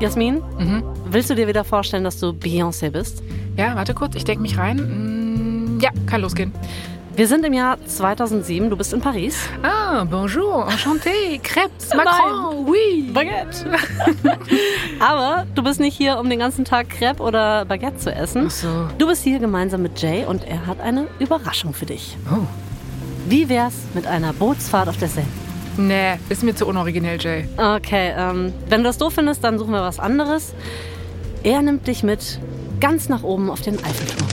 Jasmin, Mhm. willst du dir wieder vorstellen, dass du Beyoncé bist? Ja, warte kurz, ich denke mich rein. Mm, ja, kann losgehen. Wir sind im Jahr 2007, du bist in Paris. Ah, bonjour, enchanté, crêpes, Macron, oui. Baguette. Aber du bist nicht hier, um den ganzen Tag Crepe oder Baguette zu essen. Ach so. Du bist hier gemeinsam mit Jay und er hat eine Überraschung für dich. Oh. Wie wär's mit einer Bootsfahrt auf der Seine? Nee, ist mir zu unoriginell, Jay. Okay, ähm, wenn du das doof findest, dann suchen wir was anderes. Er nimmt dich mit ganz nach oben auf den Eiffelturm.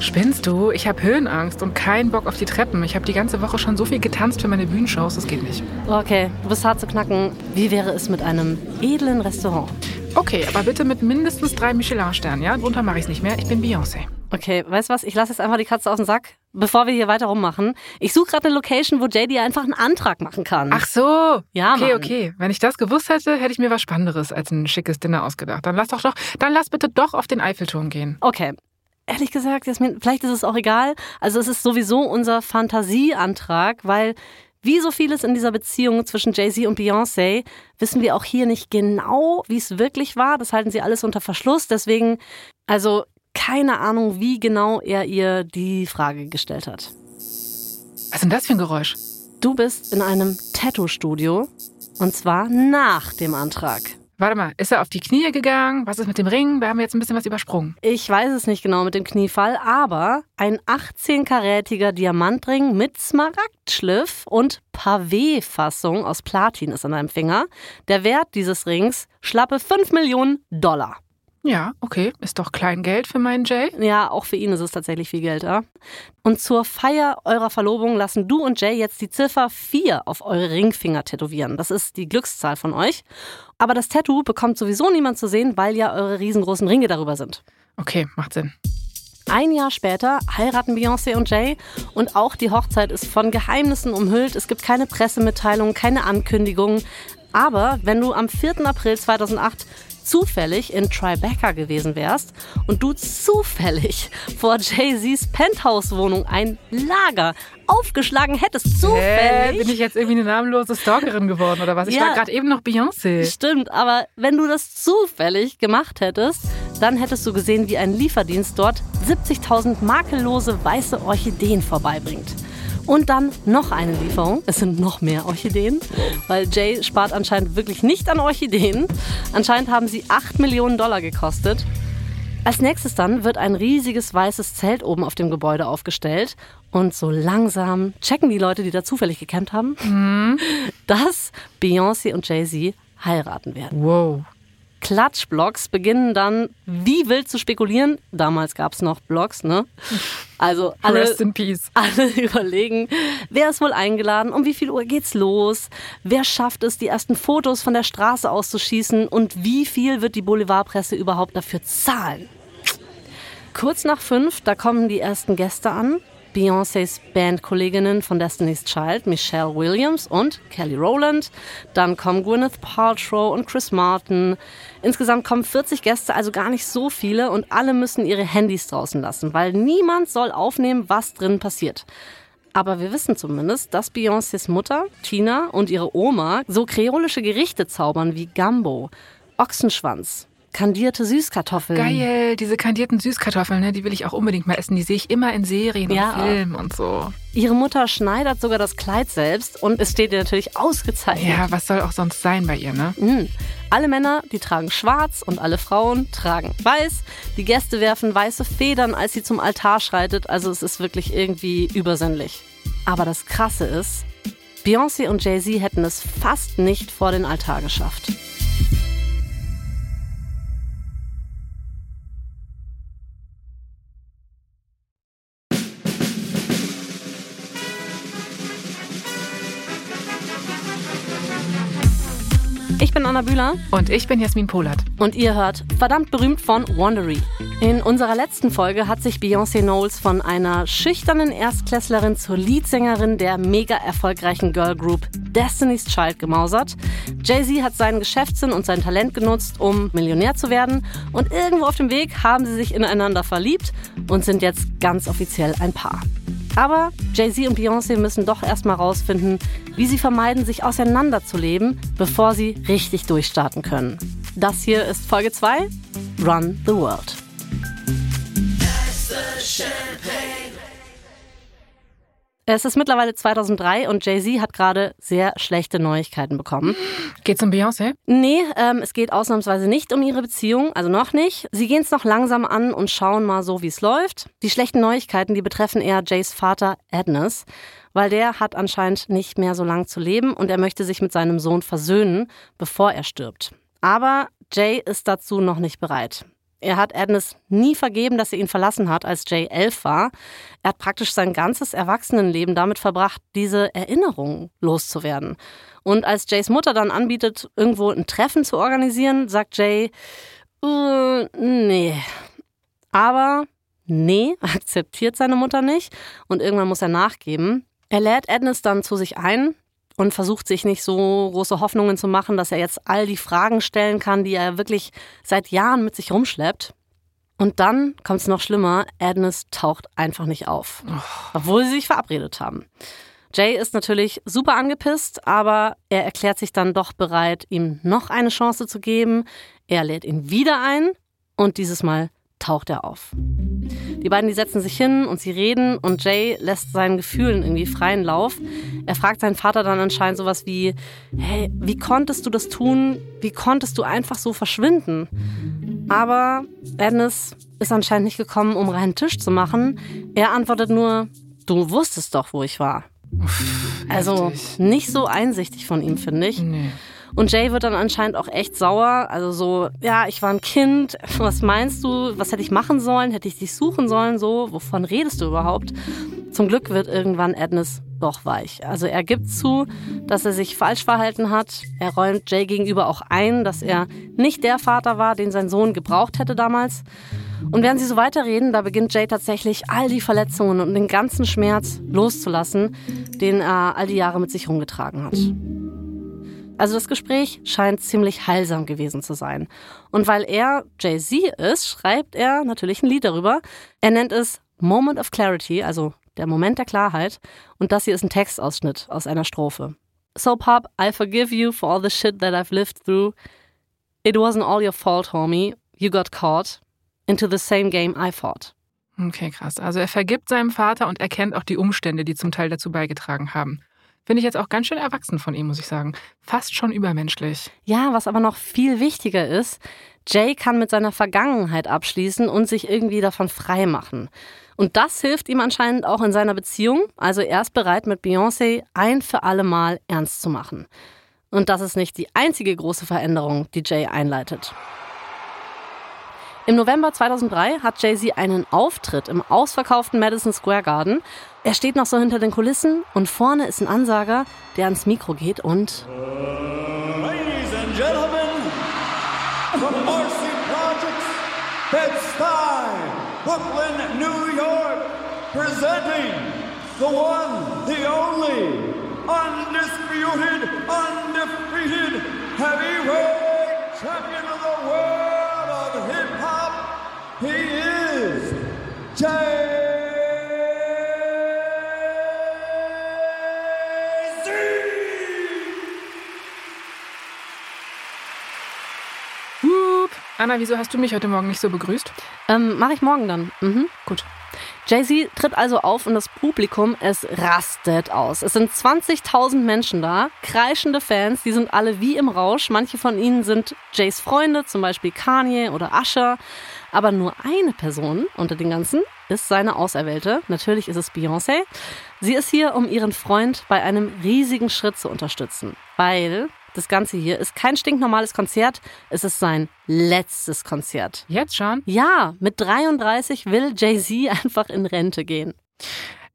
Spinnst du? Ich habe Höhenangst und keinen Bock auf die Treppen. Ich habe die ganze Woche schon so viel getanzt für meine Bühnenshows, das geht nicht. Okay, du bist hart zu knacken. Wie wäre es mit einem edlen Restaurant? Okay, aber bitte mit mindestens drei Michelin-Sternen, ja? Drunter mache ich es nicht mehr. Ich bin Beyoncé. Okay, weißt du was? Ich lasse jetzt einfach die Katze aus dem Sack, bevor wir hier weiter rummachen. Ich suche gerade eine Location, wo JD einfach einen Antrag machen kann. Ach so. Ja, Okay, Mann. okay. Wenn ich das gewusst hätte, hätte ich mir was Spannenderes als ein schickes Dinner ausgedacht. Dann lass doch doch, dann lass bitte doch auf den Eiffelturm gehen. Okay. Ehrlich gesagt, Jasmin, vielleicht ist es auch egal. Also es ist sowieso unser Fantasieantrag, weil wie so vieles in dieser Beziehung zwischen Jay-Z und Beyoncé wissen wir auch hier nicht genau, wie es wirklich war. Das halten sie alles unter Verschluss. Deswegen, also keine Ahnung, wie genau er ihr die Frage gestellt hat. Was ist denn das für ein Geräusch? Du bist in einem Tattoo-Studio und zwar nach dem Antrag. Warte mal, ist er auf die Knie gegangen? Was ist mit dem Ring? Da haben wir jetzt ein bisschen was übersprungen. Ich weiß es nicht genau mit dem Kniefall, aber ein 18-karätiger Diamantring mit Smaragdschliff und Pavé-Fassung aus Platin ist an deinem Finger. Der Wert dieses Rings schlappe 5 Millionen Dollar. Ja, okay. Ist doch Kleingeld für meinen Jay. Ja, auch für ihn ist es tatsächlich viel Geld, ja. Und zur Feier eurer Verlobung lassen du und Jay jetzt die Ziffer 4 auf eure Ringfinger tätowieren. Das ist die Glückszahl von euch. Aber das Tattoo bekommt sowieso niemand zu sehen, weil ja eure riesengroßen Ringe darüber sind. Okay, macht Sinn. Ein Jahr später heiraten Beyoncé und Jay und auch die Hochzeit ist von Geheimnissen umhüllt. Es gibt keine Pressemitteilungen, keine Ankündigungen. Aber wenn du am 4. April 2008 zufällig in Tribeca gewesen wärst und du zufällig vor Jay-Z's Penthouse-Wohnung ein Lager aufgeschlagen hättest, Hä, zufällig. bin ich jetzt irgendwie eine namenlose Stalkerin geworden oder was? Ich Ja. war gerade eben noch Beyoncé. Stimmt, aber wenn du das zufällig gemacht hättest, dann hättest du gesehen, wie ein Lieferdienst dort 70.000 makellose weiße Orchideen vorbeibringt. Und dann noch eine Lieferung. Es sind noch mehr Orchideen, weil Jay spart anscheinend wirklich nicht an Orchideen. Anscheinend haben sie 8 Millionen Dollar gekostet. Als nächstes dann wird ein riesiges weißes Zelt oben auf dem Gebäude aufgestellt und so langsam checken die Leute, die da zufällig gecampt haben, dass Beyoncé und Jay-Z heiraten werden. Wow. Klatschblogs beginnen dann wie wild zu spekulieren. Damals gab es noch Blogs, ne? Also alle, Rest in peace. alle überlegen, wer ist wohl eingeladen, um wie viel Uhr geht's los, wer schafft es, die ersten Fotos von der Straße auszuschießen und wie viel wird die Boulevardpresse überhaupt dafür zahlen. Kurz nach fünf, da kommen die ersten Gäste an. Beyoncés Bandkolleginnen von Destiny's Child, Michelle Williams und Kelly Rowland. Dann kommen Gwyneth Paltrow und Chris Martin. Insgesamt kommen 40 Gäste, also gar nicht so viele und alle müssen ihre Handys draußen lassen, weil niemand soll aufnehmen, was drin passiert. Aber wir wissen zumindest, dass Beyoncés Mutter, Tina, und ihre Oma so kreolische Gerichte zaubern wie Gumbo, Ochsenschwanz, kandierte Süßkartoffeln. Geil, diese kandierten Süßkartoffeln, ne, die will ich auch unbedingt mal essen. Die sehe ich immer in Serien Ja. und Filmen und so. Ihre Mutter schneidert sogar das Kleid selbst und es steht ihr natürlich ausgezeichnet. Ja, was soll auch sonst sein bei ihr, ne? Mhm. Alle Männer, die tragen schwarz und alle Frauen tragen weiß. Die Gäste werfen weiße Federn, als sie zum Altar schreitet. Also es ist wirklich irgendwie übersinnlich. Aber das Krasse ist, Beyoncé und Jay-Z hätten es fast nicht vor den Altar geschafft. Ich bin Anna Bühler Und ich bin Jasmin Polat. und ihr hört verdammt berühmt von Wandery. In unserer letzten Folge hat sich Beyoncé Knowles von einer schüchternen Erstklässlerin zur Leadsängerin der mega erfolgreichen Girlgroup Destiny's Child gemausert. Jay-Z hat seinen Geschäftssinn und sein Talent genutzt, um Millionär zu werden. Und irgendwo auf dem Weg haben sie sich ineinander verliebt und sind jetzt ganz offiziell ein Paar. Aber Jay-Z und Beyoncé müssen doch erstmal rausfinden, wie sie vermeiden, sich auseinanderzuleben, bevor sie richtig durchstarten können. Das hier ist Folge 2, Run the World. Es ist mittlerweile 2003 und Jay-Z hat gerade sehr schlechte Neuigkeiten bekommen. Geht's um Beyoncé? Nee, ähm, es geht ausnahmsweise nicht um ihre Beziehung, also noch nicht. Sie gehen es noch langsam an und schauen mal so, wie es läuft. Die schlechten Neuigkeiten, die betreffen eher Jays Vater Adnes, weil der hat anscheinend nicht mehr so lang zu leben und er möchte sich mit seinem Sohn versöhnen, bevor er stirbt. Aber Jay ist dazu noch nicht bereit. Er hat Agnes nie vergeben, dass sie ihn verlassen hat, als Jay elf war. Er hat praktisch sein ganzes Erwachsenenleben damit verbracht, diese Erinnerungen loszuwerden. Und als Jays Mutter dann anbietet, irgendwo ein Treffen zu organisieren, sagt Jay, uh, nee. Aber nee, akzeptiert seine Mutter nicht und irgendwann muss er nachgeben. Er lädt Agnes dann zu sich ein, und versucht sich nicht so große Hoffnungen zu machen, dass er jetzt all die Fragen stellen kann, die er wirklich seit Jahren mit sich rumschleppt. Und dann kommt es noch schlimmer, Agnes taucht einfach nicht auf, obwohl sie sich verabredet haben. Jay ist natürlich super angepisst, aber er erklärt sich dann doch bereit, ihm noch eine Chance zu geben. Er lädt ihn wieder ein und dieses Mal taucht er auf. Die beiden, die setzen sich hin und sie reden und Jay lässt seinen Gefühlen irgendwie freien Lauf. Er fragt seinen Vater dann anscheinend sowas wie, hey, wie konntest du das tun? Wie konntest du einfach so verschwinden? Aber Agnes ist anscheinend nicht gekommen, um reinen Tisch zu machen. Er antwortet nur, du wusstest doch, wo ich war. Also nicht so einsichtig von ihm, finde ich. Nee. Und Jay wird dann anscheinend auch echt sauer. Also so, ja, ich war ein Kind. Was meinst du? Was hätte ich machen sollen? Hätte ich dich suchen sollen? So, wovon redest du überhaupt? Zum Glück wird irgendwann Adnes doch weich. Also er gibt zu, dass er sich falsch verhalten hat. Er räumt Jay gegenüber auch ein, dass er nicht der Vater war, den sein Sohn gebraucht hätte damals. Und während sie so weiterreden, da beginnt Jay tatsächlich all die Verletzungen und den ganzen Schmerz loszulassen, den er all die Jahre mit sich rumgetragen hat. Also das Gespräch scheint ziemlich heilsam gewesen zu sein. Und weil er Jay-Z ist, schreibt er natürlich ein Lied darüber. Er nennt es Moment of Clarity, also der Moment der Klarheit. Und das hier ist ein Textausschnitt aus einer Strophe. So, Pop, I forgive you for all the shit that I've lived through. It wasn't all your fault, homie. You got caught into the same game I fought. Okay, krass. Also er vergibt seinem Vater und erkennt auch die Umstände, die zum Teil dazu beigetragen haben. Finde ich jetzt auch ganz schön erwachsen von ihm, muss ich sagen. Fast schon übermenschlich. Ja, was aber noch viel wichtiger ist, Jay kann mit seiner Vergangenheit abschließen und sich irgendwie davon frei machen. Und das hilft ihm anscheinend auch in seiner Beziehung. Also er ist bereit, mit Beyoncé ein für alle Mal ernst zu machen. Und das ist nicht die einzige große Veränderung, die Jay einleitet. Im November 2003 hat Jay-Z einen Auftritt im ausverkauften Madison Square Garden. Er steht noch so hinter den Kulissen und vorne ist ein Ansager, der ans Mikro geht und. Ladies and Gentlemen, from Marcy Projects, Bed-Stuy, Brooklyn, New York, presenting the one, the only, undisputed, undefeated heavyweight champion Anna, wieso hast du mich heute Morgen nicht so begrüßt? Ähm, Mache ich morgen dann. Mhm. Gut. Jay-Z tritt also auf und das Publikum, es rastet aus. Es sind 20.000 Menschen da, kreischende Fans, die sind alle wie im Rausch. Manche von ihnen sind Jays Freunde, zum Beispiel Kanye oder Usher. Aber nur eine Person unter den ganzen ist seine Auserwählte. Natürlich ist es Beyoncé. Sie ist hier, um ihren Freund bei einem riesigen Schritt zu unterstützen. Weil das Ganze hier ist kein stinknormales Konzert, es ist sein letztes Konzert. Jetzt schon? Ja, mit 33 will Jay-Z einfach in Rente gehen.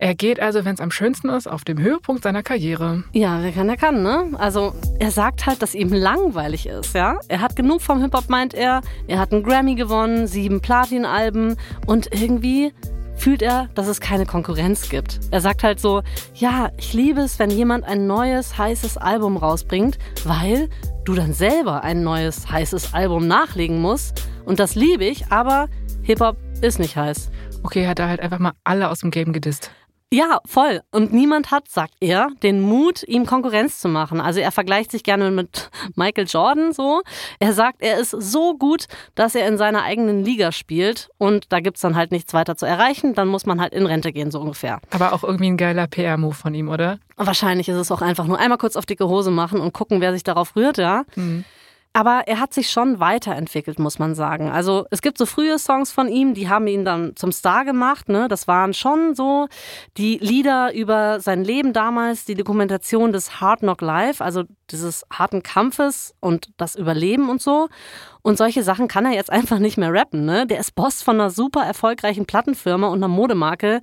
Er geht also, wenn es am schönsten ist, auf dem Höhepunkt seiner Karriere. Ja, wer kann, der kann, ne? Also, er sagt halt, dass ihm langweilig ist, ja? Er hat genug vom Hip-Hop, meint er. Er hat einen Grammy gewonnen, sieben Platin-Alben und irgendwie fühlt er, dass es keine Konkurrenz gibt. Er sagt halt so, ja, ich liebe es, wenn jemand ein neues, heißes Album rausbringt, weil du dann selber ein neues, heißes Album nachlegen musst. Und das liebe ich, aber Hip-Hop ist nicht heiß. Okay, hat er halt einfach mal alle aus dem Game gedisst. Ja, voll. Und niemand hat, sagt er, den Mut, ihm Konkurrenz zu machen. Also er vergleicht sich gerne mit Michael Jordan so. Er sagt, er ist so gut, dass er in seiner eigenen Liga spielt. Und da gibt's dann halt nichts weiter zu erreichen. Dann muss man halt in Rente gehen, so ungefähr. Aber auch irgendwie ein geiler PR-Move von ihm, oder? Wahrscheinlich ist es auch einfach nur einmal kurz auf dicke Hose machen und gucken, wer sich darauf rührt, ja. Hm. Aber er hat sich schon weiterentwickelt, muss man sagen. Also es gibt so frühe Songs von ihm, die haben ihn dann zum Star gemacht. Ne? Das waren schon so die Lieder über sein Leben damals, die Dokumentation des Hard Knock Life, also dieses harten Kampfes und das Überleben und so. Und solche Sachen kann er jetzt einfach nicht mehr rappen. Ne? Der ist Boss von einer super erfolgreichen Plattenfirma und einer Modemarke.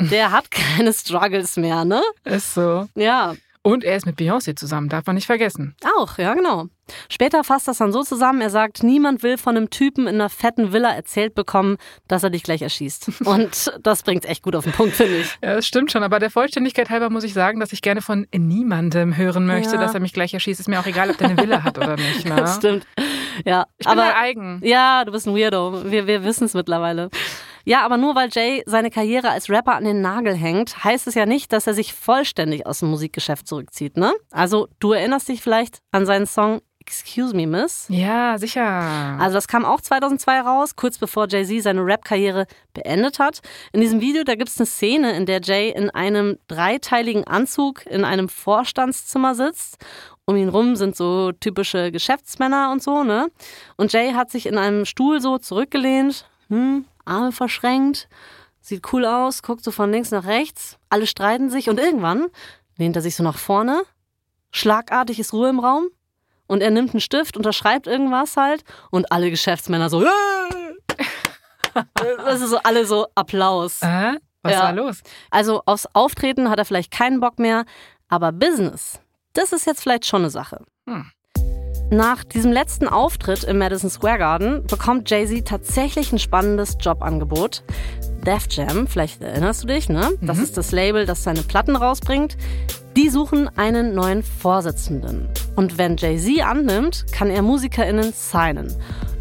Der hat keine Struggles mehr, ne? Ist so. Ja. Und er ist mit Beyoncé zusammen, darf man nicht vergessen. Auch, ja, genau. Später fasst das dann so zusammen, er sagt, niemand will von einem Typen in einer fetten Villa erzählt bekommen, dass er dich gleich erschießt. Und das bringt echt gut auf den Punkt, finde ich. Ja, das stimmt schon, aber der Vollständigkeit halber muss ich sagen, dass ich gerne von niemandem hören möchte, Ja. dass er mich gleich erschießt. Ist mir auch egal, ob der eine Villa hat oder nicht. Ne? Das stimmt. Ja, Ich bin aber eigen. ja, du bist ein Weirdo. Wir, wir wissen es mittlerweile. Ja, aber nur weil Jay seine Karriere als Rapper an den Nagel hängt, heißt es ja nicht, dass er sich vollständig aus dem Musikgeschäft zurückzieht, ne? Also, du erinnerst dich vielleicht an seinen Song Excuse Me, Miss? Ja, sicher. Also das kam auch 2002 raus, kurz bevor Jay-Z seine Rap-Karriere beendet hat. In diesem Video, da gibt es eine Szene, in der Jay in einem dreiteiligen Anzug in einem Vorstandszimmer sitzt. Um ihn rum sind so typische Geschäftsmänner und so, ne? Und Jay hat sich in einem Stuhl so zurückgelehnt, hm, Arme verschränkt, sieht cool aus, guckt so von links nach rechts. Alle streiten sich und irgendwann lehnt er sich so nach vorne. Schlagartig ist Ruhe im Raum und er nimmt einen Stift, unterschreibt irgendwas halt und alle Geschäftsmänner so. Das ist so alle so Applaus. Äh? Was Ja. war los? Also aufs Auftreten hat er vielleicht keinen Bock mehr, aber Business, das ist jetzt vielleicht schon eine Sache. Hm. Nach diesem letzten Auftritt im Madison Square Garden bekommt Jay-Z tatsächlich ein spannendes Jobangebot. Def Jam, vielleicht erinnerst du dich, ne? Das ist das Label, das seine Platten rausbringt. Die suchen einen neuen Vorsitzenden. Und wenn Jay-Z annimmt, kann er MusikerInnen signen.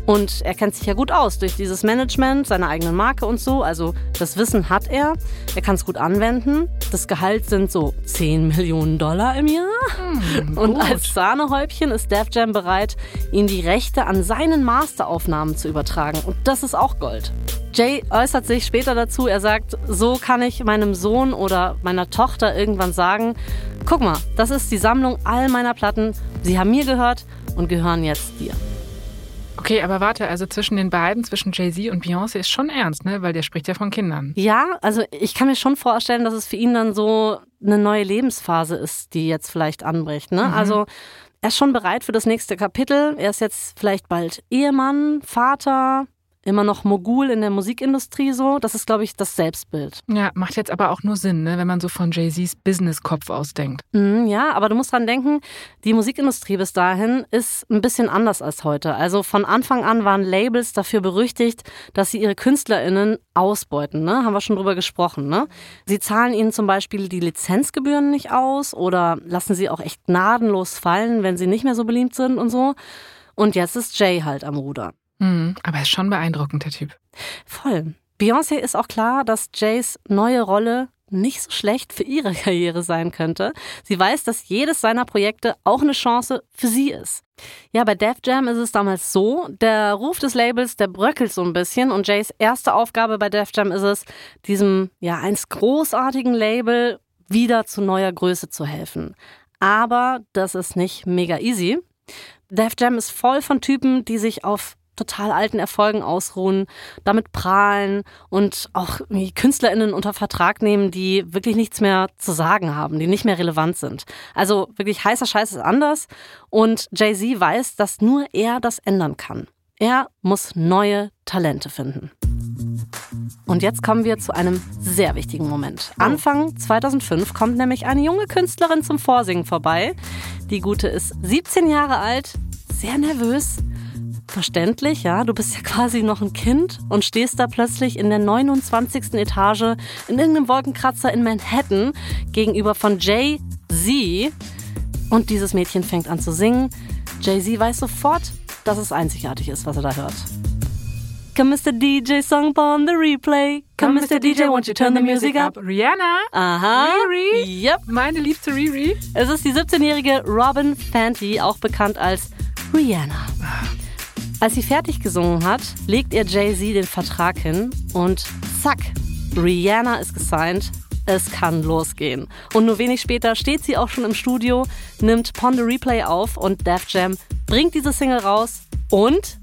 Und er kennt sich ja gut aus durch dieses Management, seine eigenen Marke und so. Also das Wissen hat er. Er kann es gut anwenden. Das Gehalt sind so 10 Millionen Dollar im Jahr. Und gut. als Sahnehäubchen ist Def Jam bereit, ihm die Rechte an seinen Masteraufnahmen zu übertragen. Und das ist auch Gold. Jay äußert sich später dazu. Er sagt, so kann ich meinem Sohn oder meiner Tochter irgendwann sagen, guck mal, das ist die Sammlung all meiner Platten. Sie haben mir gehört und gehören jetzt dir. Okay, aber warte, also zwischen den beiden, zwischen Jay-Z und Beyoncé ist schon ernst, ne? Weil der spricht ja von Kindern. Ja, also ich kann mir schon vorstellen, dass es für ihn dann so eine neue Lebensphase ist, die jetzt vielleicht anbricht. Ne? Also er ist schon bereit für das nächste Kapitel. Er ist jetzt vielleicht bald Ehemann, Vater, immer noch Mogul in der Musikindustrie so. Das ist, glaube ich, das Selbstbild. Ja, macht jetzt aber auch nur Sinn, ne? wenn man so von Jay-Z's Business-Kopf ausdenkt. Mhm, ja, aber du musst dran denken, die Musikindustrie bis dahin ist ein bisschen anders als heute. Also von Anfang an waren Labels dafür berüchtigt, dass sie ihre KünstlerInnen ausbeuten. Ne? Haben wir schon drüber gesprochen. Ne? Sie zahlen ihnen zum Beispiel die Lizenzgebühren nicht aus oder lassen sie auch echt gnadenlos fallen, wenn sie nicht mehr so beliebt sind und so. Und jetzt ist Jay halt am Ruder. Hm, aber er ist schon beeindruckend, der Typ. Voll. Beyoncé ist auch klar, dass Jays neue Rolle nicht so schlecht für ihre Karriere sein könnte. Sie weiß, dass jedes seiner Projekte auch eine Chance für sie ist. Ja, bei Def Jam ist es damals so, der Ruf des Labels, der bröckelt so ein bisschen und Jays erste Aufgabe bei Def Jam ist es, diesem ja einst großartigen Label wieder zu neuer Größe zu helfen. Aber das ist nicht mega easy. Def Jam ist voll von Typen, die sich auf total alten Erfolgen ausruhen, damit prahlen und auch KünstlerInnen unter Vertrag nehmen, die wirklich nichts mehr zu sagen haben, die nicht mehr relevant sind. Also wirklich heißer Scheiß ist anders und Jay-Z weiß, dass nur er das ändern kann. Er muss neue Talente finden. Und jetzt kommen wir zu einem sehr wichtigen Moment. Anfang 2005 kommt nämlich eine junge Künstlerin zum Vorsingen vorbei. Die Gute ist 17 Jahre alt, sehr nervös. Verständlich, ja. Du bist ja quasi noch ein Kind und stehst da plötzlich in der 29. Etage in irgendeinem Wolkenkratzer in Manhattan gegenüber von Jay-Z. Und dieses Mädchen fängt an zu singen. Jay-Z weiß sofort, dass es einzigartig ist, was er da hört. Come Mr. DJ, song upon the replay. Come, Mr. DJ, won't you turn the music up? Rihanna. Aha. Riri. Yep. Meine liebste Riri. Es ist die 17-jährige Robin Fenty, auch bekannt als Rihanna. Als sie fertig gesungen hat, legt ihr Jay-Z den Vertrag hin und zack, Rihanna ist gesigned. Es kann losgehen. Und nur wenig später steht sie auch schon im Studio, nimmt Pond the Replay auf und Def Jam bringt diese Single raus und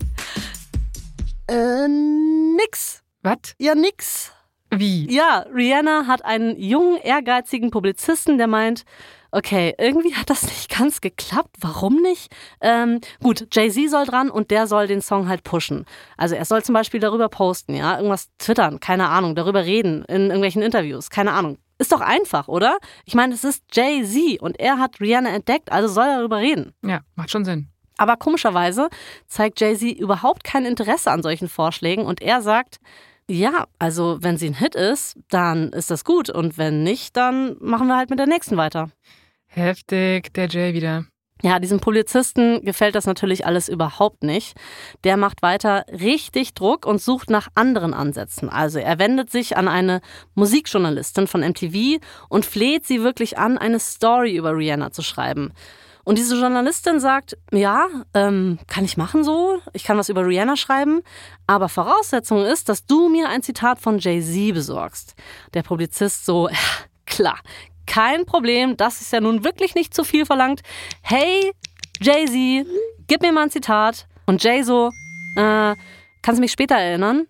äh, nix. Was? Ja, nix. Wie? Ja, Rihanna hat einen jungen, ehrgeizigen Publizisten, der meint, okay, irgendwie hat das nicht ganz geklappt. Warum nicht? Ähm, gut, Jay-Z soll dran und der soll den Song halt pushen. Also er soll zum Beispiel darüber posten, ja, irgendwas twittern, keine Ahnung, darüber reden in irgendwelchen Interviews, keine Ahnung. Ist doch einfach, oder? Ich meine, es ist Jay-Z und er hat Rihanna entdeckt, also soll er darüber reden. Ja, macht schon Sinn. Aber komischerweise zeigt Jay-Z überhaupt kein Interesse an solchen Vorschlägen und er sagt, ja, also wenn sie ein Hit ist, dann ist das gut und wenn nicht, dann machen wir halt mit der nächsten weiter. Heftig, der Jay wieder. Ja, diesem Polizisten gefällt das natürlich alles überhaupt nicht. Der macht weiter richtig Druck und sucht nach anderen Ansätzen. Also er wendet sich an eine Musikjournalistin von MTV und fleht sie wirklich an, eine Story über Rihanna zu schreiben. Und diese Journalistin sagt, ja, ähm, kann ich machen so, ich kann was über Rihanna schreiben, aber Voraussetzung ist, dass du mir ein Zitat von Jay-Z besorgst. Der Publizist so, klar, kein Problem, das ist ja nun wirklich nicht zu viel verlangt. Hey, Jay-Z, gib mir mal ein Zitat. Und Jay so, äh, kannst du mich später erinnern?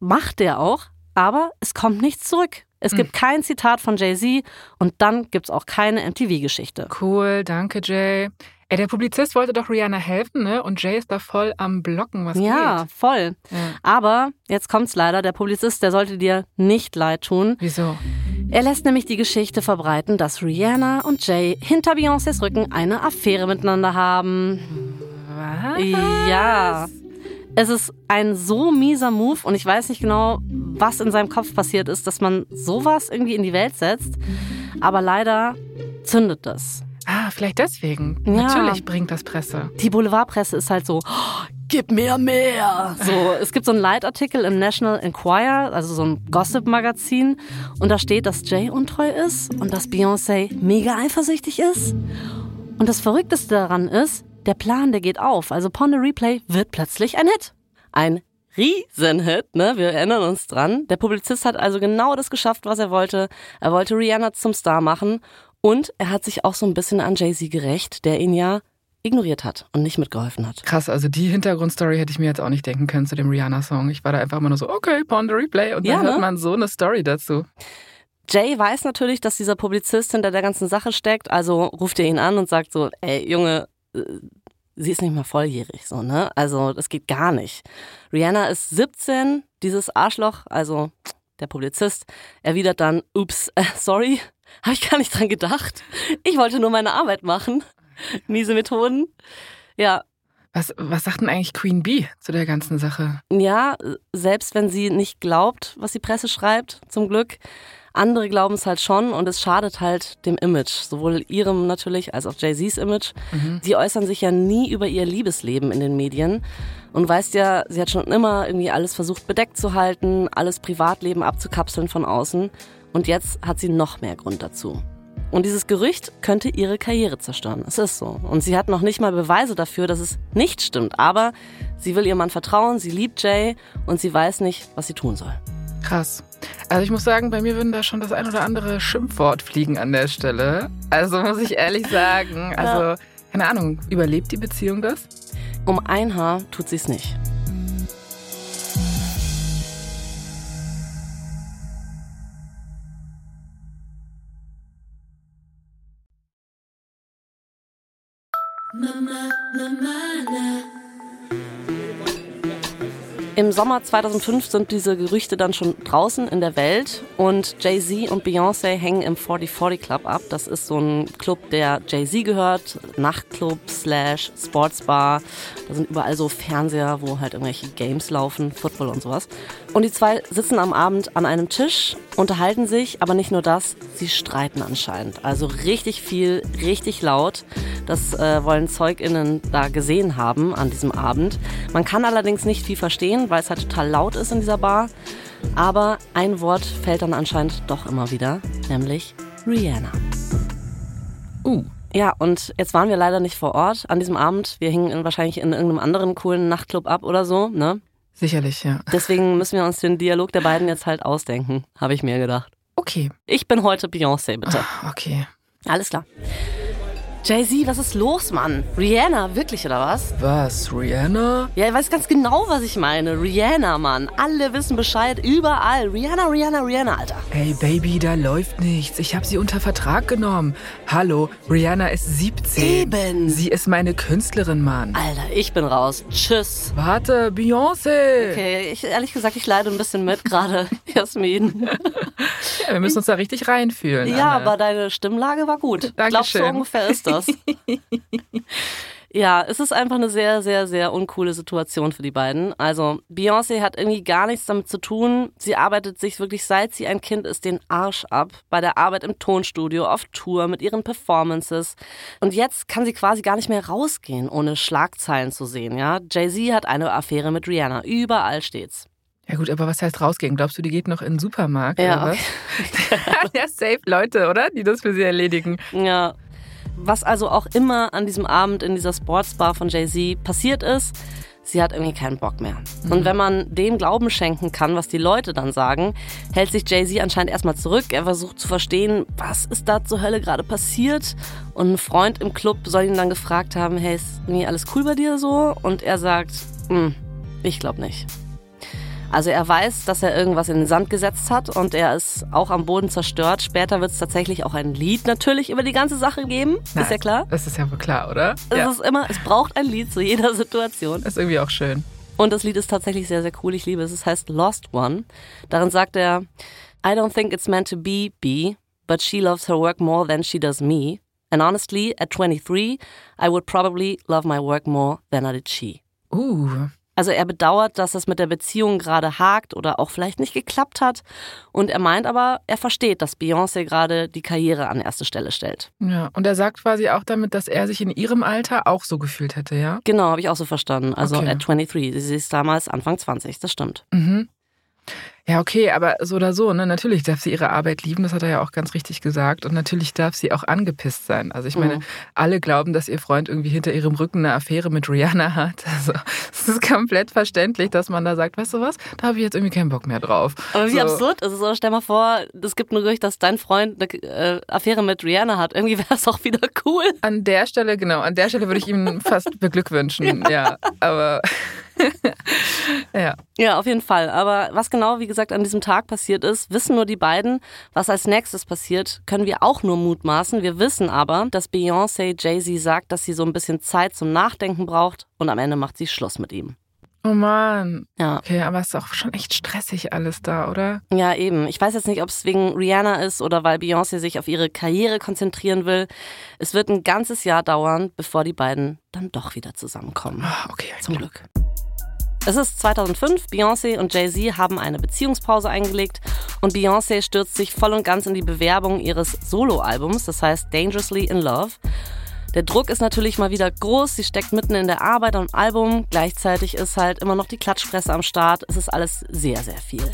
Macht der auch, aber es kommt nichts zurück. Es gibt kein Zitat von Jay-Z und dann gibt es auch keine MTV-Geschichte. Cool, danke Jay. Ey, der Publizist wollte doch Rihanna helfen, ne? Und Jay ist da voll am Blocken, was Ja, geht. voll. Ja. Aber jetzt kommt's leider, der Publizist, der sollte dir nicht leid tun. Wieso? Er lässt nämlich die Geschichte verbreiten, dass Rihanna und Jay hinter Beyoncés Rücken eine Affäre miteinander haben. Was? Ja. Es ist ein so mieser Move und ich weiß nicht genau, was in seinem Kopf passiert ist, dass man sowas irgendwie in die Welt setzt. Aber leider zündet das. Ah, vielleicht deswegen. Ja. Natürlich bringt das Presse. Die Boulevardpresse ist halt so, "Oh, gib mir mehr. So, es gibt so einen Leitartikel im National Enquirer, also so ein Gossip-Magazin, und da steht, dass Jay untreu ist und dass Beyoncé mega eifersüchtig ist. Und das Verrückteste daran ist, der Plan, der geht auf. Also Pon the Replay wird plötzlich ein Hit. Ein Riesenhit, ne? Wir erinnern uns dran. Der Publizist hat also genau das geschafft, was er wollte. Er wollte Rihanna zum Star machen und er hat sich auch so ein bisschen an Jay-Z gerecht, der ihn ja ignoriert hat und nicht mitgeholfen hat. Krass, also die Hintergrundstory hätte ich mir jetzt auch nicht denken können zu dem Rihanna-Song. Ich war da einfach immer nur so, okay, Pond the Replay. Und dann Ja, hört ne? man so eine Story dazu. Jay weiß natürlich, dass dieser Publizist hinter der ganzen Sache steckt, also ruft er ihn an und sagt so, ey Junge, äh, sie ist nicht mal volljährig, so, ne? Also das geht gar nicht. Rihanna ist 17, dieses Arschloch, also der Publizist, erwidert dann, ups, sorry, habe ich gar nicht dran gedacht. Ich wollte nur meine Arbeit machen. Miese Methoden. Ja, Was, was sagt denn eigentlich Queen Bee zu der ganzen Sache? ja, selbst wenn sie nicht glaubt, was die Presse schreibt, zum Glück. Andere glauben es halt schon und es schadet halt dem Image, sowohl ihrem natürlich als auch Jay-Z's Image. Sie äußern sich ja nie über ihr Liebesleben in den Medien und weißt ja, sie hat schon immer irgendwie alles versucht bedeckt zu halten, alles Privatleben abzukapseln von außen und jetzt hat sie noch mehr Grund dazu. Und dieses Gerücht könnte ihre Karriere zerstören. Es ist so. Und sie hat noch nicht mal Beweise dafür, dass es nicht stimmt. Aber sie will ihrem Mann vertrauen, sie liebt Jay und sie weiß nicht, was sie tun soll. Krass. Also ich muss sagen, bei mir würden da schon das ein oder andere Schimpfwort fliegen an der Stelle. Also muss ich ehrlich sagen, also keine Ahnung, überlebt die Beziehung das? Um ein Haar tut sie es nicht. Im Sommer 2005 sind diese Gerüchte dann schon draußen in der Welt und Jay-Z und Beyoncé hängen im 4040 Club ab. Das ist so ein Club, der Jay-Z gehört, Nachtclub slash Sportsbar. Da sind überall so Fernseher, wo halt irgendwelche Games laufen, Football und sowas. Und die zwei sitzen am Abend an einem Tisch, unterhalten sich, aber nicht nur das, sie streiten anscheinend. Also richtig viel, richtig laut. Das äh, wollen ZeugInnen da gesehen haben an diesem Abend. Man kann allerdings nicht viel verstehen, weil es halt total laut ist in dieser Bar. Aber ein Wort fällt dann anscheinend doch immer wieder, nämlich Rihanna. Uh. Ja, und jetzt waren wir leider nicht vor Ort an diesem Abend. Wir hingen in, wahrscheinlich in irgendeinem anderen coolen Nachtclub ab oder so, ne? Sicherlich, ja. Deswegen müssen wir uns den Dialog der beiden jetzt halt ausdenken, habe ich mir gedacht. Okay. Ich bin heute Beyoncé, bitte. Ah, Okay. Alles klar. Jay-Z, was ist los, Mann? Rihanna, wirklich oder was? Was, Rihanna? Ja, ich weiß ganz genau, was ich meine. Rihanna, Mann. Alle wissen Bescheid, überall. Rihanna, Rihanna, Rihanna, Alter. Ey, Baby, da läuft nichts. Ich habe sie unter Vertrag genommen. Hallo, Rihanna ist 17. Eben. Sie ist meine Künstlerin, Mann. Alter, ich bin raus. Tschüss. Warte, Beyoncé. Okay, ich, ehrlich gesagt, ich leide ein bisschen mit gerade, Jasmin. Ja, wir müssen uns da richtig reinfühlen. Ja, Anne. aber deine Stimmlage war gut. Glaubst du, Dankeschön. ungefähr ist das? ja, es ist einfach eine sehr, sehr, sehr uncoole Situation für die beiden. Also, Beyoncé hat irgendwie gar nichts damit zu tun. Sie arbeitet sich wirklich, seit sie ein Kind ist, den Arsch ab. Bei der Arbeit im Tonstudio, auf Tour, mit ihren Performances. Und jetzt kann sie quasi gar nicht mehr rausgehen, ohne Schlagzeilen zu sehen, ja. Jay-Z hat eine Affäre mit Rihanna. Überall steht's. Ja gut, aber was heißt rausgehen? Glaubst du, die geht noch in den Supermarkt Ja, oder was? ja, safe Leute, oder? Die das für sie erledigen. Ja. Was also auch immer an diesem Abend in dieser Sportsbar von Jay-Z passiert ist, sie hat irgendwie keinen Bock mehr. Und wenn man dem Glauben schenken kann, was die Leute dann sagen, hält sich Jay-Z anscheinend erstmal zurück. Er versucht zu verstehen, was ist da zur Hölle gerade passiert. Und ein Freund im Club soll ihn dann gefragt haben, hey, ist irgendwie alles cool bei dir so? Und er sagt, "Hm, ich glaube nicht. Also er weiß, dass er irgendwas in den Sand gesetzt hat und er ist auch am Boden zerstört. Später wird es tatsächlich auch ein Lied natürlich über die ganze Sache geben. Ist ja klar. Das ist ja wohl klar, oder? Es ja. ist immer, es braucht ein Lied zu jeder Situation. ist irgendwie auch schön. Und das Lied ist tatsächlich sehr, sehr cool. Ich liebe es. Es heißt Lost One. Darin sagt er, I don't think it's meant to be B, but she loves her work more than she does me. And honestly, at 23, I would probably love my work more than I did she. Uh, Also er bedauert, dass es mit der Beziehung gerade hakt oder auch vielleicht nicht geklappt hat. Und er meint aber, er versteht, dass Beyoncé gerade die Karriere an erste Stelle stellt. ja. Und er sagt quasi auch damit, dass er sich in ihrem Alter auch so gefühlt hätte, ja? Genau, habe ich auch so verstanden. Also Okay. at 23. Sie ist damals Anfang 20, das stimmt. Mhm. Ja, okay, aber so oder so, ne? Natürlich darf sie ihre Arbeit lieben, das hat er ja auch ganz richtig gesagt. Und natürlich darf sie auch angepisst sein. Also ich meine, Mhm. alle glauben, dass ihr Freund irgendwie hinter ihrem Rücken eine Affäre mit Rihanna hat. Also es ist komplett verständlich, dass man da sagt, weißt du was, da habe ich jetzt irgendwie keinen Bock mehr drauf. Aber wie so. absurd ist es? Oder stell mal vor, es gibt ein Gerücht, dass dein Freund eine äh, Affäre mit Rihanna hat. Irgendwie wäre es auch wieder cool. An der Stelle, genau, an der Stelle würde ich ihm fast beglückwünschen. ja. aber ja. Ja, auf jeden Fall. Aber was genau, wie gesagt, an diesem Tag passiert ist, wissen nur die beiden. Was als nächstes passiert, können wir auch nur mutmaßen. Wir wissen aber, dass Beyoncé Jay-Z sagt, dass sie so ein bisschen Zeit zum Nachdenken braucht und am Ende macht sie Schluss mit ihm. Oh Mann. Ja. Okay, aber es ist auch schon echt stressig alles da, oder? Ja, eben. Ich weiß jetzt nicht, ob es wegen Rihanna ist oder weil Beyoncé sich auf ihre Karriere konzentrieren will. Es wird ein ganzes Jahr dauern, bevor die beiden dann doch wieder zusammenkommen. Ah, okay. Zum Glück. Es ist 2005, Beyoncé und Jay-Z haben eine Beziehungspause eingelegt und Beyoncé stürzt sich voll und ganz in die Bewerbung ihres Soloalbums, das heißt Dangerously in Love. Der Druck ist natürlich mal wieder groß, sie steckt mitten in der Arbeit am Album, gleichzeitig ist halt immer noch die Klatschpresse am Start, es ist alles sehr, sehr viel.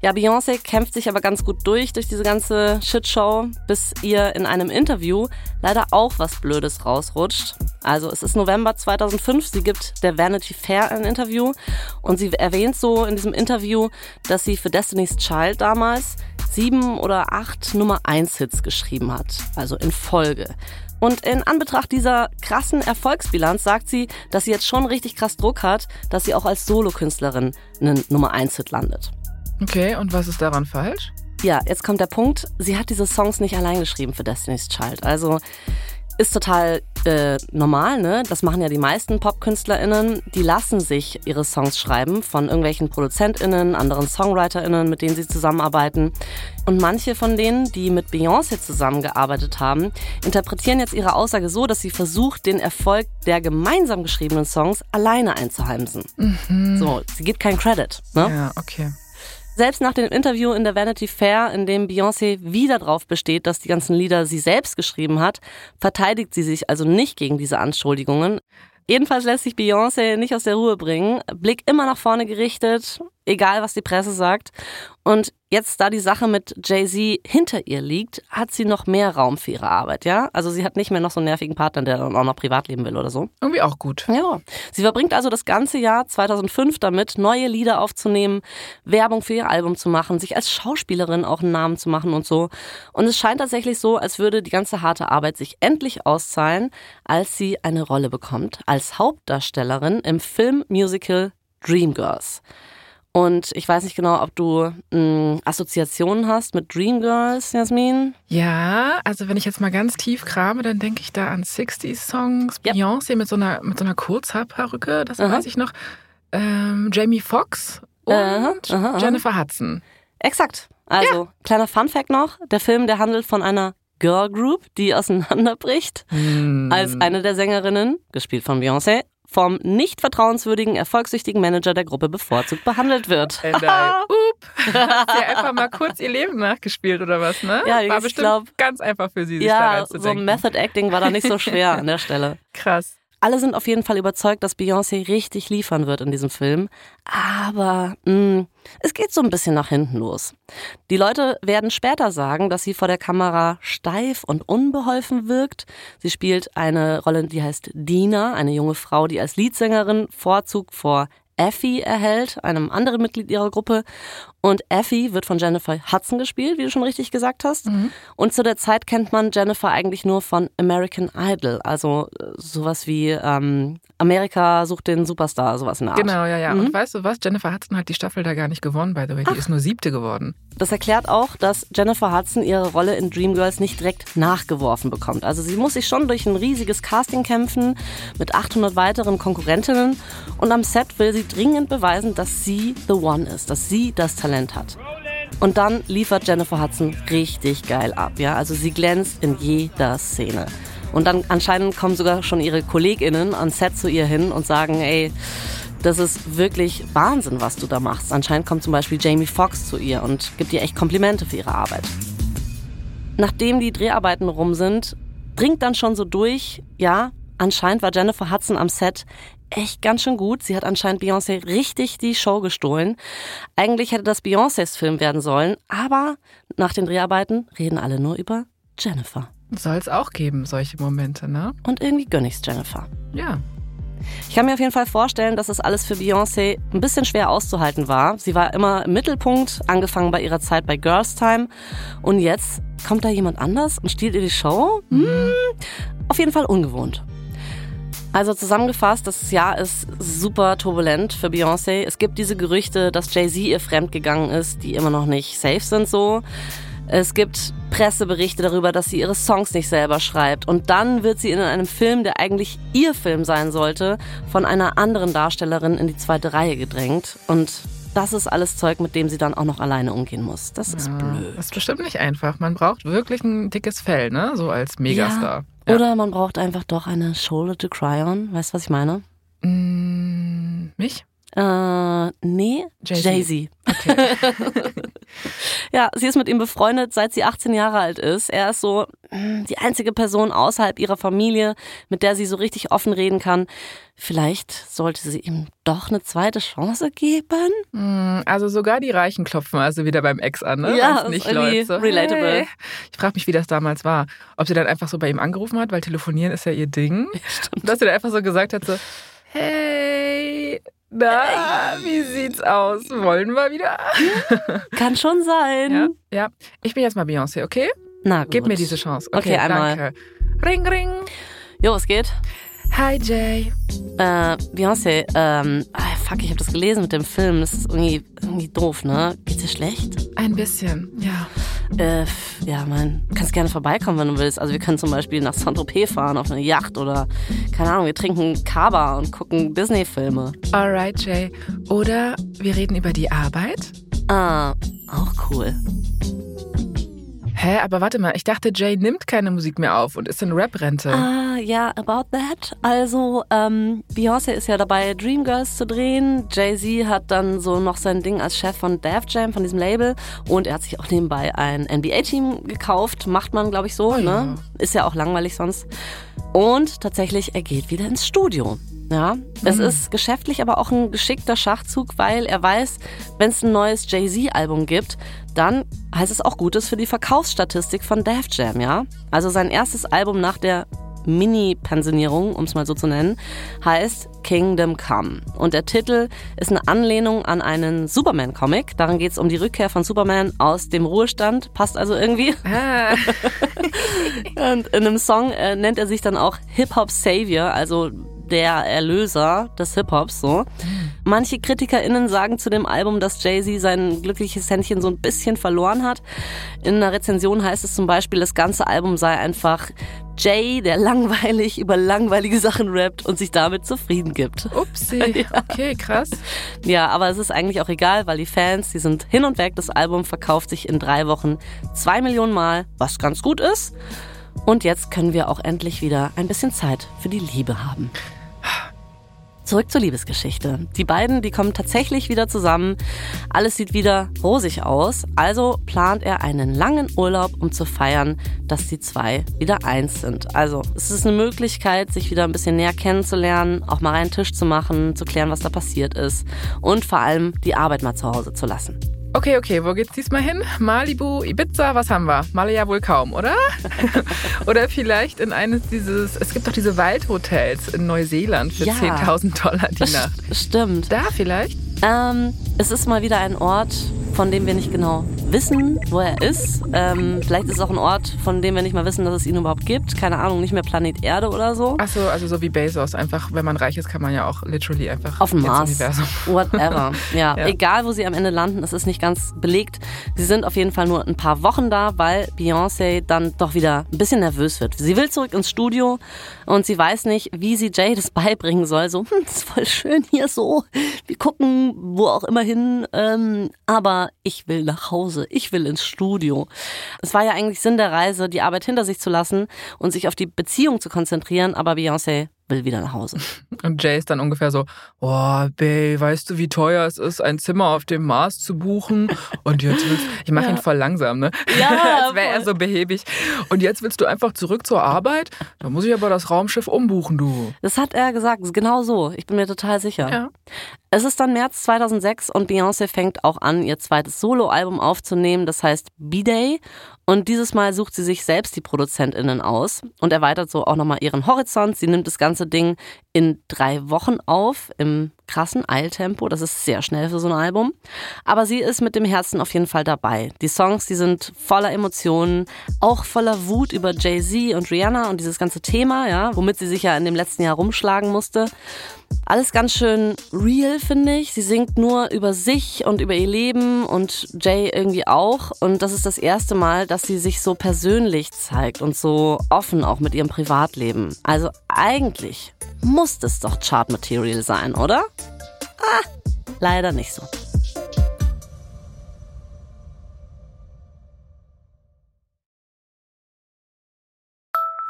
Ja, Beyoncé kämpft sich aber ganz gut durch, durch diese ganze Shitshow, bis ihr in einem Interview leider auch was Blödes rausrutscht. Also es ist November 2005, sie gibt der Vanity Fair ein Interview und sie erwähnt so in diesem Interview, dass sie für Destiny's Child damals sieben oder acht Nummer 1 Hits geschrieben hat, also in Folge. Und in Anbetracht dieser krassen Erfolgsbilanz sagt sie, dass sie jetzt schon richtig krass Druck hat, dass sie auch als Solokünstlerin einen Nummer 1 Hit landet. Okay, und was ist daran falsch? Ja, jetzt kommt der Punkt, sie hat diese Songs nicht allein geschrieben für Destiny's Child. Also ist total äh, normal, ne? Das machen ja die meisten PopkünstlerInnen. Die lassen sich ihre Songs schreiben von irgendwelchen ProduzentInnen, anderen SongwriterInnen, mit denen sie zusammenarbeiten. Und manche von denen, die mit Beyoncé zusammengearbeitet haben, interpretieren jetzt ihre Aussage so, dass sie versucht, den Erfolg der gemeinsam geschriebenen Songs alleine einzuheimsen. So, sie gibt keinen Credit, ne? Ja, okay. Selbst nach dem Interview in der Vanity Fair, in dem Beyoncé wieder darauf besteht, dass die ganzen Lieder sie selbst geschrieben hat, verteidigt sie sich also nicht gegen diese Anschuldigungen. Jedenfalls lässt sich Beyoncé nicht aus der Ruhe bringen. Blick immer nach vorne gerichtet, egal was die Presse sagt. Und jetzt, da die Sache mit Jay-Z hinter ihr liegt, hat sie noch mehr Raum für ihre Arbeit, ja? Also sie hat nicht mehr noch so einen nervigen Partner, der dann auch noch privat leben will oder so. Irgendwie auch gut. Ja. Sie verbringt also das ganze Jahr 2005 damit, neue Lieder aufzunehmen, Werbung für ihr Album zu machen, sich als Schauspielerin auch einen Namen zu machen und so. Und es scheint tatsächlich so, als würde die ganze harte Arbeit sich endlich auszahlen, als sie eine Rolle bekommt als Hauptdarstellerin im Filmmusical Dreamgirls. Und ich weiß nicht genau, ob du mh, hm, Assoziationen hast mit Dreamgirls, Jasmin. Ja, also wenn ich jetzt mal ganz tief krame, dann denke ich da an 60s-Songs, yep. Beyoncé mit so einer, mit so einer Kurzhaarperücke, das aha. weiß ich noch. Ähm, Jamie Foxx und aha, aha, Jennifer Hudson. Exakt. Also, ja. kleiner Fun-Fact noch: der Film, der handelt von einer Girl Group, die auseinanderbricht, mm. als eine der Sängerinnen, gespielt von Beyoncé, vom nicht vertrauenswürdigen, erfolgssüchtigen Manager der Gruppe bevorzugt behandelt wird. And I, up. Hat sie einfach mal kurz ihr Leben nachgespielt oder was, ne? Ja, war ich bestimmt glaub, ganz einfach für sie, sich ja, da reinzudenken. so Method Acting war da nicht so schwer an der Stelle. Krass. Alle sind auf jeden Fall überzeugt, dass Beyoncé richtig liefern wird in diesem Film. Aber mh, mm, es geht so ein bisschen nach hinten los. Die Leute werden später sagen, dass sie vor der Kamera steif und unbeholfen wirkt. Sie spielt eine Rolle, die heißt Dina, eine junge Frau, die als Leadsängerin Vorzug vor Effie erhält, einem anderen Mitglied ihrer Gruppe. Und Effie wird von Jennifer Hudson gespielt, wie du schon richtig gesagt hast. Mhm. Und zu der Zeit kennt man Jennifer eigentlich nur von American Idol, also äh, sowas wie ähm, Amerika sucht den Superstar, sowas in der Art. Genau, ja, ja. Mhm. Und weißt du was? Jennifer Hudson hat die Staffel da gar nicht gewonnen, by the way. Die Ach. ist nur siebte geworden. Das erklärt auch, dass Jennifer Hudson ihre Rolle in Dreamgirls nicht direkt nachgeworfen bekommt. Also sie muss sich schon durch ein riesiges Casting kämpfen mit 800 weiteren Konkurrentinnen. Und am Set will sie dringend beweisen, dass sie the one ist, dass sie das Talent hat. Und dann liefert Jennifer Hudson richtig geil ab, ja. Also sie glänzt in jeder Szene. Und dann anscheinend kommen sogar schon ihre KollegInnen an Set zu ihr hin und sagen, ey, das ist wirklich Wahnsinn, was du da machst. Anscheinend kommt zum Beispiel Jamie Foxx zu ihr und gibt ihr echt Komplimente für ihre Arbeit. Nachdem die Dreharbeiten rum sind, dringt dann schon so durch, ja, anscheinend war Jennifer Hudson am Set echt ganz schön gut. Sie hat anscheinend Beyoncé richtig die Show gestohlen. Eigentlich hätte das Beyoncés Film werden sollen, aber nach den Dreharbeiten reden alle nur über Jennifer. Soll es auch geben, solche Momente, ne? Und irgendwie gönn ich's Jennifer. Ja. Ich kann mir auf jeden Fall vorstellen, dass das alles für Beyoncé ein bisschen schwer auszuhalten war. Sie war immer im Mittelpunkt, angefangen bei ihrer Zeit bei Girls Time. Und jetzt kommt da jemand anders und stiehlt ihr die Show? Hm, auf jeden Fall ungewohnt. Also zusammengefasst, das Jahr ist super turbulent für Beyoncé. Es gibt diese Gerüchte, dass Jay-Z ihr fremdgegangen ist, die immer noch nicht safe sind so. Es gibt Presseberichte darüber, dass sie ihre Songs nicht selber schreibt. Und dann wird sie in einem Film, der eigentlich ihr Film sein sollte, von einer anderen Darstellerin in die zweite Reihe gedrängt. Und das ist alles Zeug, mit dem sie dann auch noch alleine umgehen muss. Das ist ja, blöd. Das ist bestimmt nicht einfach. Man braucht wirklich ein dickes Fell, ne? So als Megastar. Ja. Oder man braucht einfach doch eine Shoulder to cry on. Weißt du, was ich meine? Mm, mich? Äh, nee, Jay-Z. Jay okay. ja, sie ist mit ihm befreundet, seit sie 18 Jahre alt ist. Er ist so hm, die einzige Person außerhalb ihrer Familie, mit der sie so richtig offen reden kann. Vielleicht sollte sie ihm doch eine zweite Chance geben? Hm, also sogar die Reichen klopfen also wieder beim Ex an, ne? Ja, nicht irgendwie so, relatable. Hey. Ich frage mich, wie das damals war. Ob sie dann einfach so bei ihm angerufen hat, weil telefonieren ist ja ihr Ding. Ja, stimmt. Dass sie dann einfach so gesagt hat so, hey, na, wie sieht's aus? Wollen wir wieder? Kann schon sein. Ja, ja. Ich bin jetzt mal Beyoncé, okay? Na gut. Gib mir diese Chance. Okay, okay einmal. Danke. Ring, ring. Jo, was geht? Hi, Jay. Äh, Beyoncé, ähm, ah, fuck, ich habe das gelesen mit dem Film. Das ist irgendwie, irgendwie doof, ne? Geht's dir schlecht? Ein bisschen, ja. Äh, ja, mein, du kannst gerne vorbeikommen, wenn du willst. Also wir können zum Beispiel nach Saint-Tropez fahren auf eine Yacht oder, keine Ahnung, wir trinken Kaba und gucken Disney-Filme. Alright, Jay. Oder wir reden über die Arbeit? Ah, auch cool. Hä, aber warte mal, ich dachte, Jay nimmt keine Musik mehr auf und ist in Rap-Rente. Ah, ja, about that. Also, ähm, Beyoncé ist ja dabei, Dreamgirls zu drehen. Jay-Z hat dann so noch sein Ding als Chef von Def Jam, von diesem Label. Und er hat sich auch nebenbei ein NBA-Team gekauft. Macht man, glaube ich, so, oh, ne? Ja. Ist ja auch langweilig sonst. Und tatsächlich, er geht wieder ins Studio. Ja, es mhm. ist geschäftlich aber auch ein geschickter Schachzug, weil er weiß, wenn es ein neues Jay-Z-Album gibt, dann heißt es auch Gutes für die Verkaufsstatistik von Def Jam, ja? Also sein erstes Album nach der Mini-Pensionierung, um es mal so zu nennen, heißt Kingdom Come. Und der Titel ist eine Anlehnung an einen Superman-Comic. Darin geht es um die Rückkehr von Superman aus dem Ruhestand. Passt also irgendwie. Ah. Und in einem Song äh, nennt er sich dann auch Hip-Hop Savior, also der Erlöser des Hip-Hops, so. Manche KritikerInnen sagen zu dem Album, dass Jay-Z sein glückliches Händchen so ein bisschen verloren hat. In einer Rezension heißt es zum Beispiel, das ganze Album sei einfach Jay, der langweilig über langweilige Sachen rappt und sich damit zufrieden gibt. Upsi, ja. okay, krass. Ja, aber es ist eigentlich auch egal, weil die Fans, die sind hin und weg. Das Album verkauft sich in drei Wochen zwei Millionen Mal, was ganz gut ist. Und jetzt können wir auch endlich wieder ein bisschen Zeit für die Liebe haben. Zurück zur Liebesgeschichte. Die beiden, die kommen tatsächlich wieder zusammen. Alles sieht wieder rosig aus. Also plant er einen langen Urlaub, um zu feiern, dass die zwei wieder eins sind. Also es ist eine Möglichkeit, sich wieder ein bisschen näher kennenzulernen, auch mal einen Tisch zu machen, zu klären, was da passiert ist und vor allem die Arbeit mal zu Hause zu lassen. Okay, okay, wo geht's diesmal hin? Malibu, Ibiza, was haben wir? Male ja wohl kaum, oder? oder vielleicht in eines dieses, es gibt doch diese Waldhotels in Neuseeland für ja, 10.000 Dollar die Nacht. Stimmt. Da vielleicht? Ähm, es ist mal wieder ein Ort, von dem wir nicht genau wissen, wo er ist. Ähm, vielleicht ist es auch ein Ort, von dem wir nicht mal wissen, dass es ihn überhaupt gibt. Keine Ahnung, nicht mehr Planet Erde oder so. Achso, also so wie Bezos. Einfach, wenn man reich ist, kann man ja auch literally einfach auf dem Mars. Universum. Whatever. Ja, ja, egal wo sie am Ende landen, es ist nicht ganz belegt. Sie sind auf jeden Fall nur ein paar Wochen da, weil Beyoncé dann doch wieder ein bisschen nervös wird. Sie will zurück ins Studio und sie weiß nicht, wie sie Jay das beibringen soll. So, hm, ist voll schön hier so. Wir gucken wo auch immer hin. Ähm, aber ich will nach Hause. Ich will ins Studio. Es war ja eigentlich Sinn der Reise, die Arbeit hinter sich zu lassen und sich auf die Beziehung zu konzentrieren. Aber Beyoncé will wieder nach Hause. Und Jay ist dann ungefähr so, oh, Babe, weißt du, wie teuer es ist, ein Zimmer auf dem Mars zu buchen? Und jetzt willst ich mache ja. ihn voll langsam, ne? Ja, Als wäre er so behäbig. Und jetzt willst du einfach zurück zur Arbeit? Da muss ich aber das Raumschiff umbuchen, du. Das hat er gesagt, genau so. Ich bin mir total sicher. Ja. Es ist dann März 2006 und Beyoncé fängt auch an, ihr zweites Soloalbum aufzunehmen, das heißt B-Day. Und dieses Mal sucht sie sich selbst die ProduzentInnen aus und erweitert so auch nochmal ihren Horizont. Sie nimmt das ganze Ding in drei Wochen auf, im krassen Eiltempo. Das ist sehr schnell für so ein Album. Aber sie ist mit dem Herzen auf jeden Fall dabei. Die Songs, die sind voller Emotionen, auch voller Wut über Jay-Z und Rihanna und dieses ganze Thema, ja, womit sie sich ja in dem letzten Jahr rumschlagen musste. Alles ganz schön real, finde ich. Sie singt nur über sich und über ihr Leben und Jay irgendwie auch. Und das ist das erste Mal, dass sie sich so persönlich zeigt und so offen auch mit ihrem Privatleben. Also eigentlich muss das doch Chart-Material sein, oder? Ah, leider nicht so.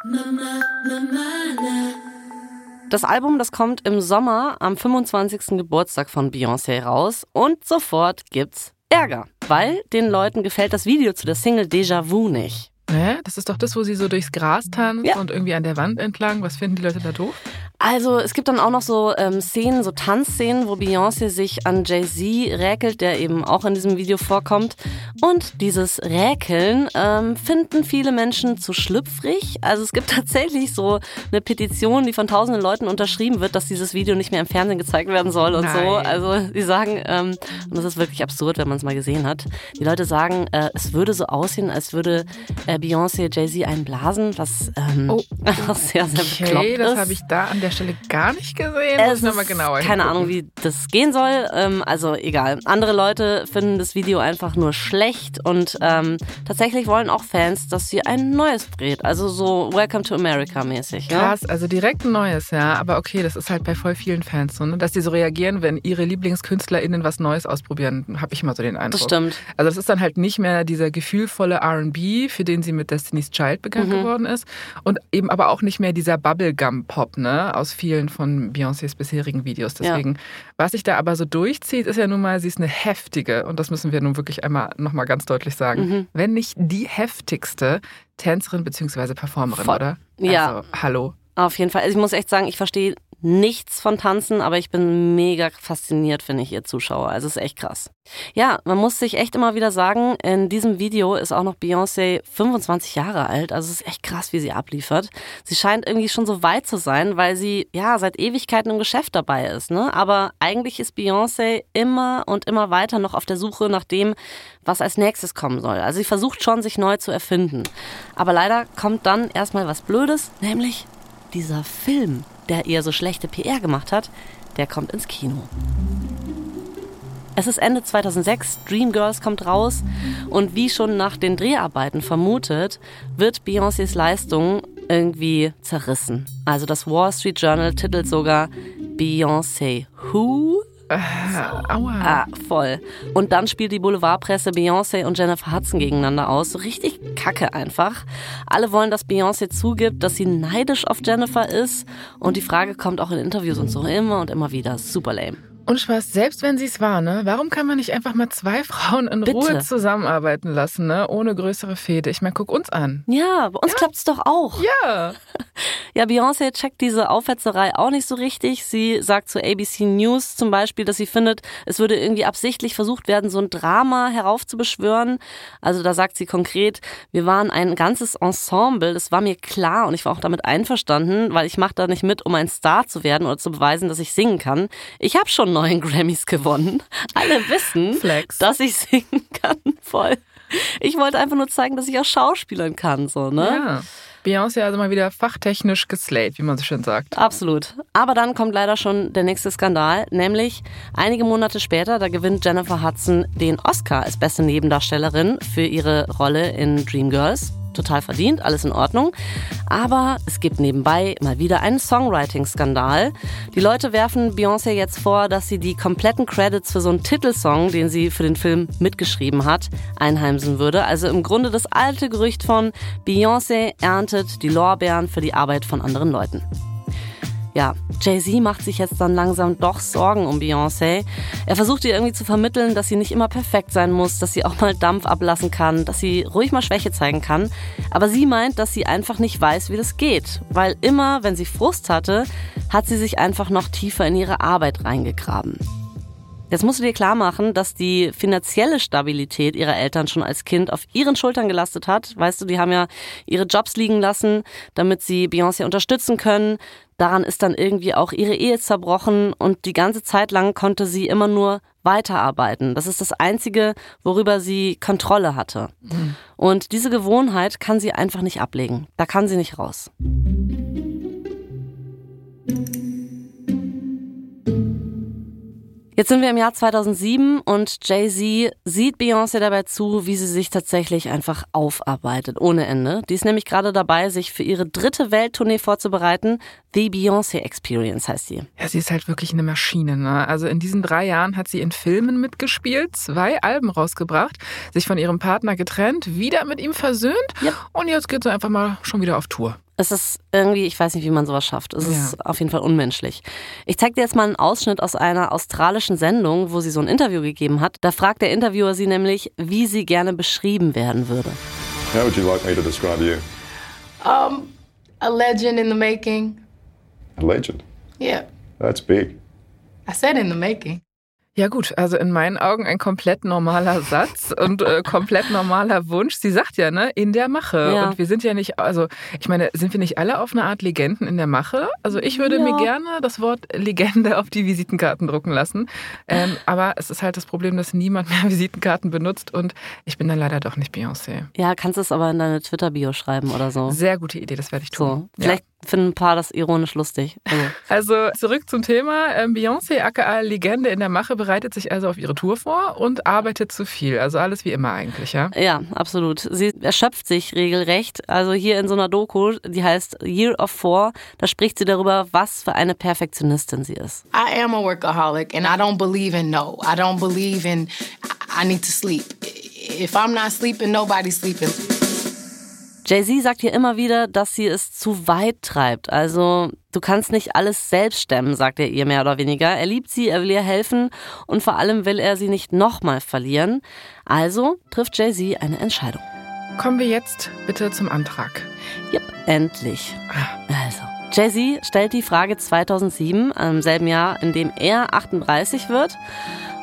Mama, Mama, na. Das Album, das kommt im Sommer am 25. Geburtstag von Beyoncé raus und sofort gibt's Ärger, weil den Leuten gefällt das Video zu der Single Déjà Vu nicht. Hä? Das ist doch das, wo sie so durchs Gras tanzt ja. und irgendwie an der Wand entlang. Was finden die Leute da doof? Also es gibt dann auch noch so ähm, Szenen, so Tanzszenen, wo Beyoncé sich an Jay-Z räkelt, der eben auch in diesem Video vorkommt. Und dieses Räkeln ähm, finden viele Menschen zu schlüpfrig. Also es gibt tatsächlich so eine Petition, die von tausenden Leuten unterschrieben wird, dass dieses Video nicht mehr im Fernsehen gezeigt werden soll und Nein. so. Also die sagen, ähm, und das ist wirklich absurd, wenn man es mal gesehen hat. Die Leute sagen, äh, es würde so aussehen, als würde äh, Beyoncé Jay-Z einblasen, was ähm, oh, sehr, sehr okay, bekloppt ist. das habe ich da an der Stelle gar nicht gesehen. Es Muss ich nochmal genauer Keine Ahnung, wie das gehen soll. Ähm, also egal. Andere Leute finden das Video einfach nur schlecht und ähm, tatsächlich wollen auch Fans, dass sie ein neues dreht. Also so Welcome to America mäßig. Ja? Krass, also direkt ein neues, ja. Aber okay, das ist halt bei voll vielen Fans so, ne? dass die so reagieren, wenn ihre LieblingskünstlerInnen was Neues ausprobieren, habe ich immer so den Eindruck. Das stimmt. Also das ist dann halt nicht mehr dieser gefühlvolle R&B, für den sie mit Destiny's Child bekannt mhm. geworden ist und eben aber auch nicht mehr dieser Bubblegum-Pop, ne, aus vielen von Beyoncés bisherigen Videos. Deswegen, ja. was sich da aber so durchzieht, ist ja nun mal, sie ist eine heftige, und das müssen wir nun wirklich einmal nochmal ganz deutlich sagen, mhm. wenn nicht die heftigste Tänzerin bzw. Performerin, Voll. oder? Ja. Also, hallo. Auf jeden Fall. Also ich muss echt sagen, ich verstehe nichts von Tanzen, aber ich bin mega fasziniert, finde ich, ihr Zuschauer. Also es ist echt krass. Ja, man muss sich echt immer wieder sagen, in diesem Video ist auch noch Beyoncé 25 Jahre alt. Also es ist echt krass, wie sie abliefert. Sie scheint irgendwie schon so weit zu sein, weil sie ja seit Ewigkeiten im Geschäft dabei ist. Ne? Aber eigentlich ist Beyoncé immer und immer weiter noch auf der Suche nach dem, was als nächstes kommen soll. Also sie versucht schon, sich neu zu erfinden. Aber leider kommt dann erstmal was Blödes, nämlich dieser Film der ihr so schlechte PR gemacht hat, der kommt ins Kino. Es ist Ende 2006, Dreamgirls kommt raus und wie schon nach den Dreharbeiten vermutet, wird Beyoncés Leistung irgendwie zerrissen. Also das Wall Street Journal titelt sogar Beyoncé Who äh, aua. Ah, voll. Und dann spielt die Boulevardpresse Beyoncé und Jennifer Hudson gegeneinander aus. So richtig kacke einfach. Alle wollen, dass Beyoncé zugibt, dass sie neidisch auf Jennifer ist. Und die Frage kommt auch in Interviews und so immer und immer wieder. Super lame. Und Spaß, selbst wenn sie es war, ne? Warum kann man nicht einfach mal zwei Frauen in Bitte. Ruhe zusammenarbeiten lassen, ne? Ohne größere Fehde? Ich meine, guck uns an. Ja, bei uns ja. klappt's doch auch. Ja. Ja, Beyoncé checkt diese Aufhetzerei auch nicht so richtig. Sie sagt zu ABC News zum Beispiel, dass sie findet, es würde irgendwie absichtlich versucht werden, so ein Drama heraufzubeschwören. Also da sagt sie konkret, wir waren ein ganzes Ensemble, das war mir klar und ich war auch damit einverstanden, weil ich mache da nicht mit, um ein Star zu werden oder zu beweisen, dass ich singen kann. Ich habe schon neun Grammys gewonnen. Alle wissen, Flex. dass ich singen kann. Voll. Ich wollte einfach nur zeigen, dass ich auch schauspielern kann, so, ne? Ja. Beyoncé also mal wieder fachtechnisch geslayt, wie man so schön sagt. Absolut. Aber dann kommt leider schon der nächste Skandal, nämlich einige Monate später, da gewinnt Jennifer Hudson den Oscar als beste Nebendarstellerin für ihre Rolle in Dreamgirls total verdient, alles in Ordnung. Aber es gibt nebenbei mal wieder einen Songwriting-Skandal. Die Leute werfen Beyoncé jetzt vor, dass sie die kompletten Credits für so einen Titelsong, den sie für den Film mitgeschrieben hat, einheimsen würde. Also im Grunde das alte Gerücht von Beyoncé erntet die Lorbeeren für die Arbeit von anderen Leuten. Ja, Jay-Z macht sich jetzt dann langsam doch Sorgen um Beyoncé. Er versucht ihr irgendwie zu vermitteln, dass sie nicht immer perfekt sein muss, dass sie auch mal Dampf ablassen kann, dass sie ruhig mal Schwäche zeigen kann. Aber sie meint, dass sie einfach nicht weiß, wie das geht. Weil immer, wenn sie Frust hatte, hat sie sich einfach noch tiefer in ihre Arbeit reingegraben. Jetzt musst du dir klar machen, dass die finanzielle Stabilität ihrer Eltern schon als Kind auf ihren Schultern gelastet hat. Weißt du, die haben ja ihre Jobs liegen lassen, damit sie Beyoncé unterstützen können. Daran ist dann irgendwie auch ihre Ehe zerbrochen und die ganze Zeit lang konnte sie immer nur weiterarbeiten. Das ist das Einzige, worüber sie Kontrolle hatte. Mhm. Und diese Gewohnheit kann sie einfach nicht ablegen. Da kann sie nicht raus. Jetzt sind wir im Jahr 2007 und Jay-Z sieht Beyoncé dabei zu, wie sie sich tatsächlich einfach aufarbeitet, ohne Ende. Die ist nämlich gerade dabei, sich für ihre dritte Welttournee vorzubereiten. The Beyoncé Experience heißt sie. Ja, sie ist halt wirklich eine Maschine. Ne? Also in diesen drei Jahren hat sie in Filmen mitgespielt, zwei Alben rausgebracht, sich von ihrem Partner getrennt, wieder mit ihm versöhnt ja. und jetzt geht sie einfach mal schon wieder auf Tour. Es ist irgendwie, ich weiß nicht, wie man sowas schafft. Es ja. ist auf jeden Fall unmenschlich. Ich zeige dir jetzt mal einen Ausschnitt aus einer australischen Sendung, wo sie so ein Interview gegeben hat. Da fragt der Interviewer sie nämlich, wie sie gerne beschrieben werden würde. How would you like me to describe you? Um, a legend in the making. A legend? Yeah. That's big. I said in the making. Ja gut, also in meinen Augen ein komplett normaler Satz und äh, komplett normaler Wunsch. Sie sagt ja, ne, in der Mache. Ja. Und wir sind ja nicht, also ich meine, sind wir nicht alle auf eine Art Legenden in der Mache? Also ich würde ja. mir gerne das Wort Legende auf die Visitenkarten drucken lassen. Ähm, aber es ist halt das Problem, dass niemand mehr Visitenkarten benutzt und ich bin dann leider doch nicht Beyoncé. Ja, kannst du es aber in deine Twitter-Bio schreiben oder so. Sehr gute Idee, das werde ich tun. So, vielleicht ja finden ein paar das ironisch lustig. Also Also zurück zum Thema. Ähm, Beyoncé, aka Legende in der Mache, bereitet sich also auf ihre Tour vor und arbeitet zu viel. Also alles wie immer eigentlich, ja? Ja, absolut. Sie erschöpft sich regelrecht. Also hier in so einer Doku, die heißt Year of Four, da spricht sie darüber, was für eine Perfektionistin sie ist. I am a workaholic and I don't believe in no. I don't believe in I need to sleep. If I'm not sleeping, nobody's sleeping. Jay-Z sagt hier immer wieder, dass sie es zu weit treibt. Also, du kannst nicht alles selbst stemmen, sagt er ihr mehr oder weniger. Er liebt sie, er will ihr helfen und vor allem will er sie nicht nochmal verlieren. Also trifft Jay-Z eine Entscheidung. Kommen wir jetzt bitte zum Antrag. Yep, endlich. Also, Jay-Z stellt die Frage 2007, im selben Jahr, in dem er 38 wird.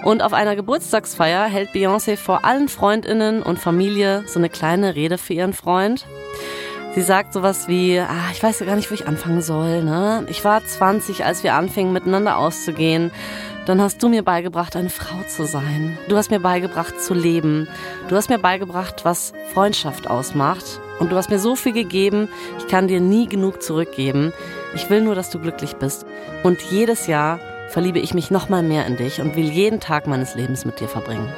Und auf einer Geburtstagsfeier hält Beyoncé vor allen Freundinnen und Familie so eine kleine Rede für ihren Freund. Sie sagt sowas wie, ah, ich weiß ja gar nicht, wo ich anfangen soll. Ne? Ich war 20, als wir anfingen, miteinander auszugehen. Dann hast du mir beigebracht, eine Frau zu sein. Du hast mir beigebracht, zu leben. Du hast mir beigebracht, was Freundschaft ausmacht. Und du hast mir so viel gegeben, ich kann dir nie genug zurückgeben. Ich will nur, dass du glücklich bist. Und jedes Jahr verliebe ich mich noch mal mehr in dich und will jeden Tag meines Lebens mit dir verbringen.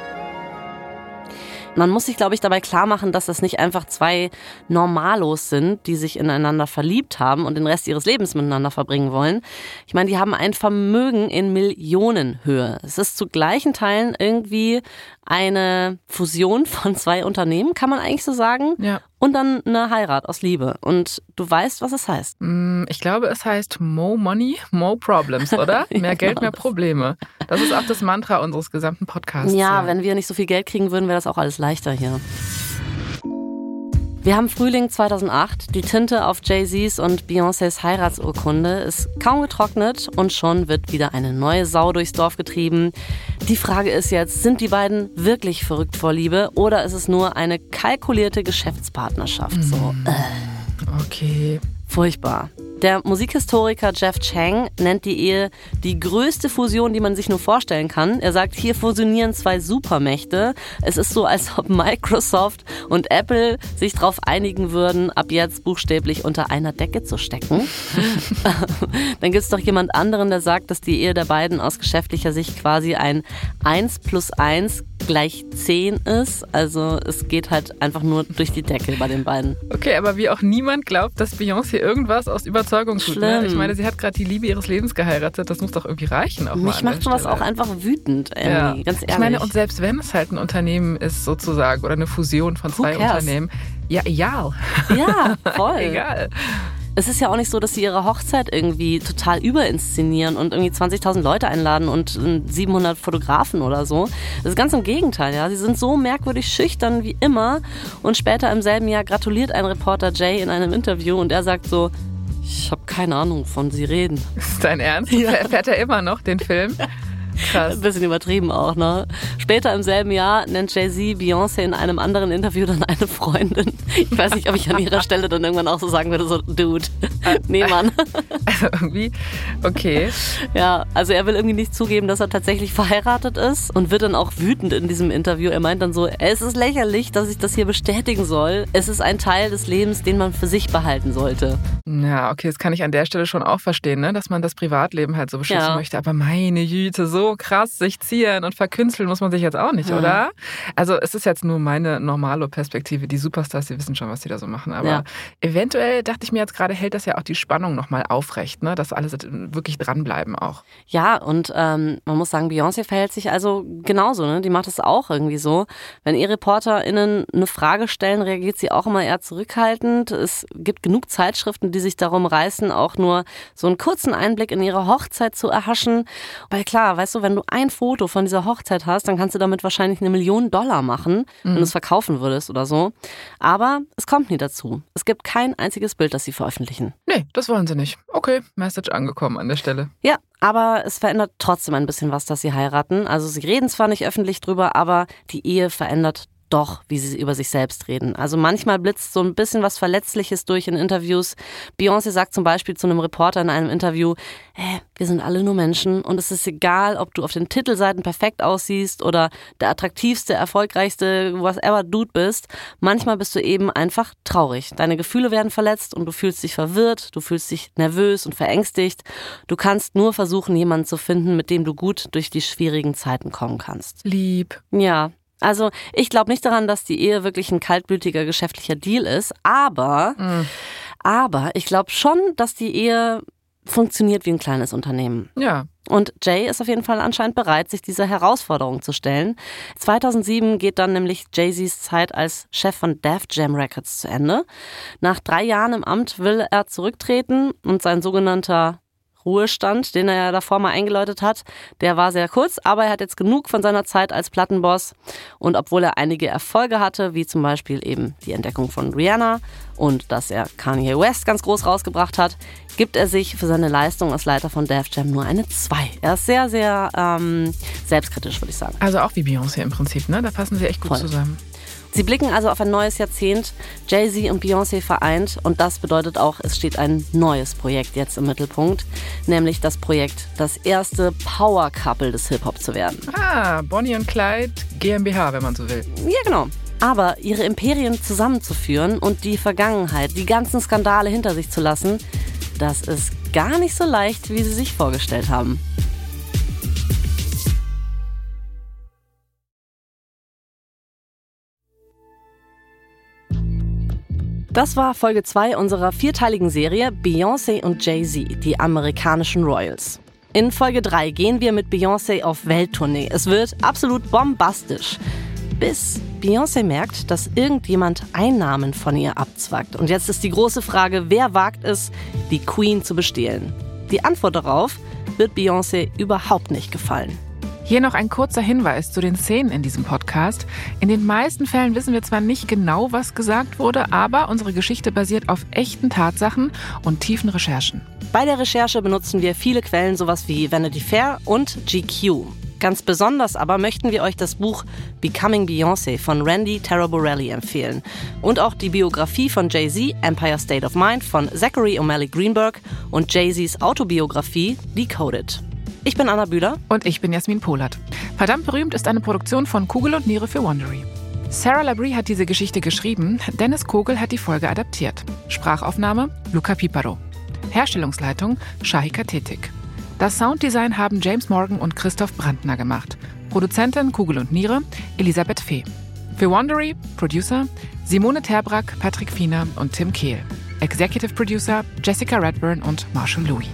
Man muss sich, glaube ich, dabei klar machen, dass das nicht einfach zwei Normalos sind, die sich ineinander verliebt haben und den Rest ihres Lebens miteinander verbringen wollen. Ich meine, die haben ein Vermögen in Millionenhöhe. Es ist zu gleichen Teilen irgendwie eine Fusion von zwei Unternehmen, kann man eigentlich so sagen. Ja. Und dann eine Heirat aus Liebe. Und du weißt, was es heißt. Mm, Ich glaube, es heißt More Money, More Problems, oder? Mehr Geld, mehr Probleme. Das ist auch das Mantra unseres gesamten Podcasts. Ja, wenn wir nicht so viel Geld kriegen würden, wäre das auch alles leichter hier. Wir haben Frühling 2008. Die Tinte auf Jay-Z's und Beyoncés Heiratsurkunde ist kaum getrocknet und schon wird wieder eine neue Sau durchs Dorf getrieben. Die Frage ist jetzt, sind die beiden wirklich verrückt vor Liebe oder ist es nur eine kalkulierte Geschäftspartnerschaft? So, äh, Okay. furchtbar. Der Musikhistoriker Jeff Chang nennt die Ehe die größte Fusion, die man sich nur vorstellen kann. Er sagt, hier fusionieren zwei Supermächte. Es ist so, als ob Microsoft und Apple sich darauf einigen würden, ab jetzt buchstäblich unter einer Decke zu stecken. Dann gibt es doch jemand anderen, der sagt, dass die Ehe der beiden aus geschäftlicher Sicht quasi ein 1 plus 1 gleich 10 ist. Also es geht halt einfach nur durch die Decke bei den beiden. Okay, aber wie auch niemand glaubt, dass Beyoncé irgendwas aus Überzeugung tut. Ne? Ich meine, sie hat gerade die Liebe ihres Lebens geheiratet. Das muss doch irgendwie reichen. Auch Mich macht sowas auch einfach wütend, Ja. ganz ehrlich. Ich meine, und selbst wenn es halt ein Unternehmen ist, sozusagen, oder eine Fusion von zwei? Unternehmen, ja, egal. ja, voll. egal. Es ist ja auch nicht so, dass sie ihre Hochzeit irgendwie total überinszenieren und irgendwie 20.000 Leute einladen und äh, 700 Fotografen oder so. Das ist ganz im Gegenteil, ja. Sie sind so merkwürdig schüchtern wie immer und später im selben Jahr gratuliert ein Reporter Jay in einem Interview und er sagt so, ich habe keine Ahnung, wovon Sie reden. Ist dein Ernst? Fährt- Fährt er immer noch den Film? Krass. Ein bisschen übertrieben auch, ne? Später im selben Jahr nennt Jay-Z Beyoncé in einem anderen Interview dann eine Freundin. Ich weiß nicht, ob ich an ihrer Stelle dann irgendwann auch so sagen würde, so, Dude, nee, Mann. Also irgendwie, okay. Ja, also er will irgendwie nicht zugeben, dass er tatsächlich verheiratet ist und wird dann auch wütend in diesem Interview. Er meint dann so, es ist lächerlich, dass ich das hier bestätigen soll. Es ist ein Teil des Lebens, den man für sich behalten sollte. Ja, okay, das kann ich an der Stelle schon auch verstehen, ne? dass man das Privatleben halt so beschützen Ja. möchte. Aber meine Güte, so krass sich zieren und verkünsteln muss man sich jetzt auch nicht, Ja. oder? Also es ist jetzt nur meine normale Perspektive. Die Superstars, die wissen schon, was die da so machen. Aber Ja. eventuell dachte ich mir jetzt gerade, hält das ja auch die Spannung nochmal aufrecht, ne? dass alle wirklich dranbleiben auch. Ja, und ähm, man muss sagen, Beyoncé verhält sich also genauso. Ne? Die macht es auch irgendwie so. Wenn ihr ReporterInnen eine Frage stellen, reagiert sie auch immer eher zurückhaltend. Es gibt genug Zeitschriften, die sich darum reißen, auch nur so einen kurzen Einblick in ihre Hochzeit zu erhaschen. Weil klar, weißt du, wenn du ein Foto von dieser Hochzeit hast, dann kannst du damit wahrscheinlich eine Million Dollar machen, wenn du es verkaufen würdest oder so. Aber es kommt nie dazu. Es gibt kein einziges Bild, das sie veröffentlichen. Nee, das wollen sie nicht. Okay, Message angekommen an der Stelle. Ja, aber es verändert trotzdem ein bisschen was, dass sie heiraten. Also sie reden zwar nicht öffentlich drüber, aber die Ehe verändert doch, wie sie über sich selbst reden. Also manchmal blitzt so ein bisschen was Verletzliches durch in Interviews. Beyoncé sagt zum Beispiel zu einem Reporter in einem Interview, hey, wir sind alle nur Menschen und es ist egal, ob du auf den Titelseiten perfekt aussiehst oder der attraktivste, erfolgreichste, whatever Dude bist. Manchmal bist du eben einfach traurig. Deine Gefühle werden verletzt und du fühlst dich verwirrt, du fühlst dich nervös und verängstigt. Du kannst nur versuchen, jemanden zu finden, mit dem du gut durch die schwierigen Zeiten kommen kannst. Lieb. Ja, also ich glaube nicht daran, dass die Ehe wirklich ein kaltblütiger geschäftlicher Deal ist, aber, mhm. aber ich glaube schon, dass die Ehe funktioniert wie ein kleines Unternehmen. Ja. Und Jay ist auf jeden Fall anscheinend bereit, sich dieser Herausforderung zu stellen. 2007 geht dann nämlich Jay-Z's Zeit als Chef von Def Jam Records zu Ende. Nach drei Jahren im Amt will er zurücktreten und sein sogenannter Ruhestand, den er ja davor mal eingeläutet hat, der war sehr kurz, aber er hat jetzt genug von seiner Zeit als Plattenboss. Und obwohl er einige Erfolge hatte, wie zum Beispiel eben die Entdeckung von Rihanna und dass er Kanye West ganz groß rausgebracht hat, gibt er sich für seine Leistung als Leiter von Def Jam nur eine 2. Er ist sehr, sehr ähm, selbstkritisch, würde ich sagen. Also auch wie Beyoncé im Prinzip, ne? Da passen sie echt gut Voll. zusammen. Sie blicken also auf ein neues Jahrzehnt, Jay-Z und Beyoncé vereint und das bedeutet auch, es steht ein neues Projekt jetzt im Mittelpunkt, nämlich das Projekt, das erste Power-Couple des Hip-Hop zu werden. Ah, Bonnie und Clyde GmbH, wenn man so will. Ja, genau. Aber ihre Imperien zusammenzuführen und die Vergangenheit, die ganzen Skandale hinter sich zu lassen, das ist gar nicht so leicht, wie sie sich vorgestellt haben. Das war Folge 2 unserer vierteiligen Serie Beyoncé und Jay-Z, die amerikanischen Royals. In Folge 3 gehen wir mit Beyoncé auf Welttournee. Es wird absolut bombastisch. Bis Beyoncé merkt, dass irgendjemand Einnahmen von ihr abzwackt. Und jetzt ist die große Frage, wer wagt es, die Queen zu bestehlen? Die Antwort darauf wird Beyoncé überhaupt nicht gefallen. Hier noch ein kurzer Hinweis zu den Szenen in diesem Podcast. In den meisten Fällen wissen wir zwar nicht genau, was gesagt wurde, aber unsere Geschichte basiert auf echten Tatsachen und tiefen Recherchen. Bei der Recherche benutzen wir viele Quellen, sowas wie Vanity Fair und GQ. Ganz besonders aber möchten wir euch das Buch Becoming Beyoncé von Randy Taraborelli empfehlen und auch die Biografie von Jay-Z, Empire State of Mind von Zachary O'Malley Greenberg und Jay-Z's Autobiografie Decoded. Ich bin Anna Bühler. Und ich bin Jasmin Polat. Verdammt berühmt ist eine Produktion von Kugel und Niere für Wondery. Sarah Labrie hat diese Geschichte geschrieben, Dennis Kogel hat die Folge adaptiert. Sprachaufnahme Luca Piparo. Herstellungsleitung Shahika Tetik. Das Sounddesign haben James Morgan und Christoph Brandner gemacht. Produzentin Kugel und Niere Elisabeth Fee. Für Wondery Producer Simone Terbrack, Patrick Fiener und Tim Kehl. Executive Producer Jessica Redburn und Marshall Louis.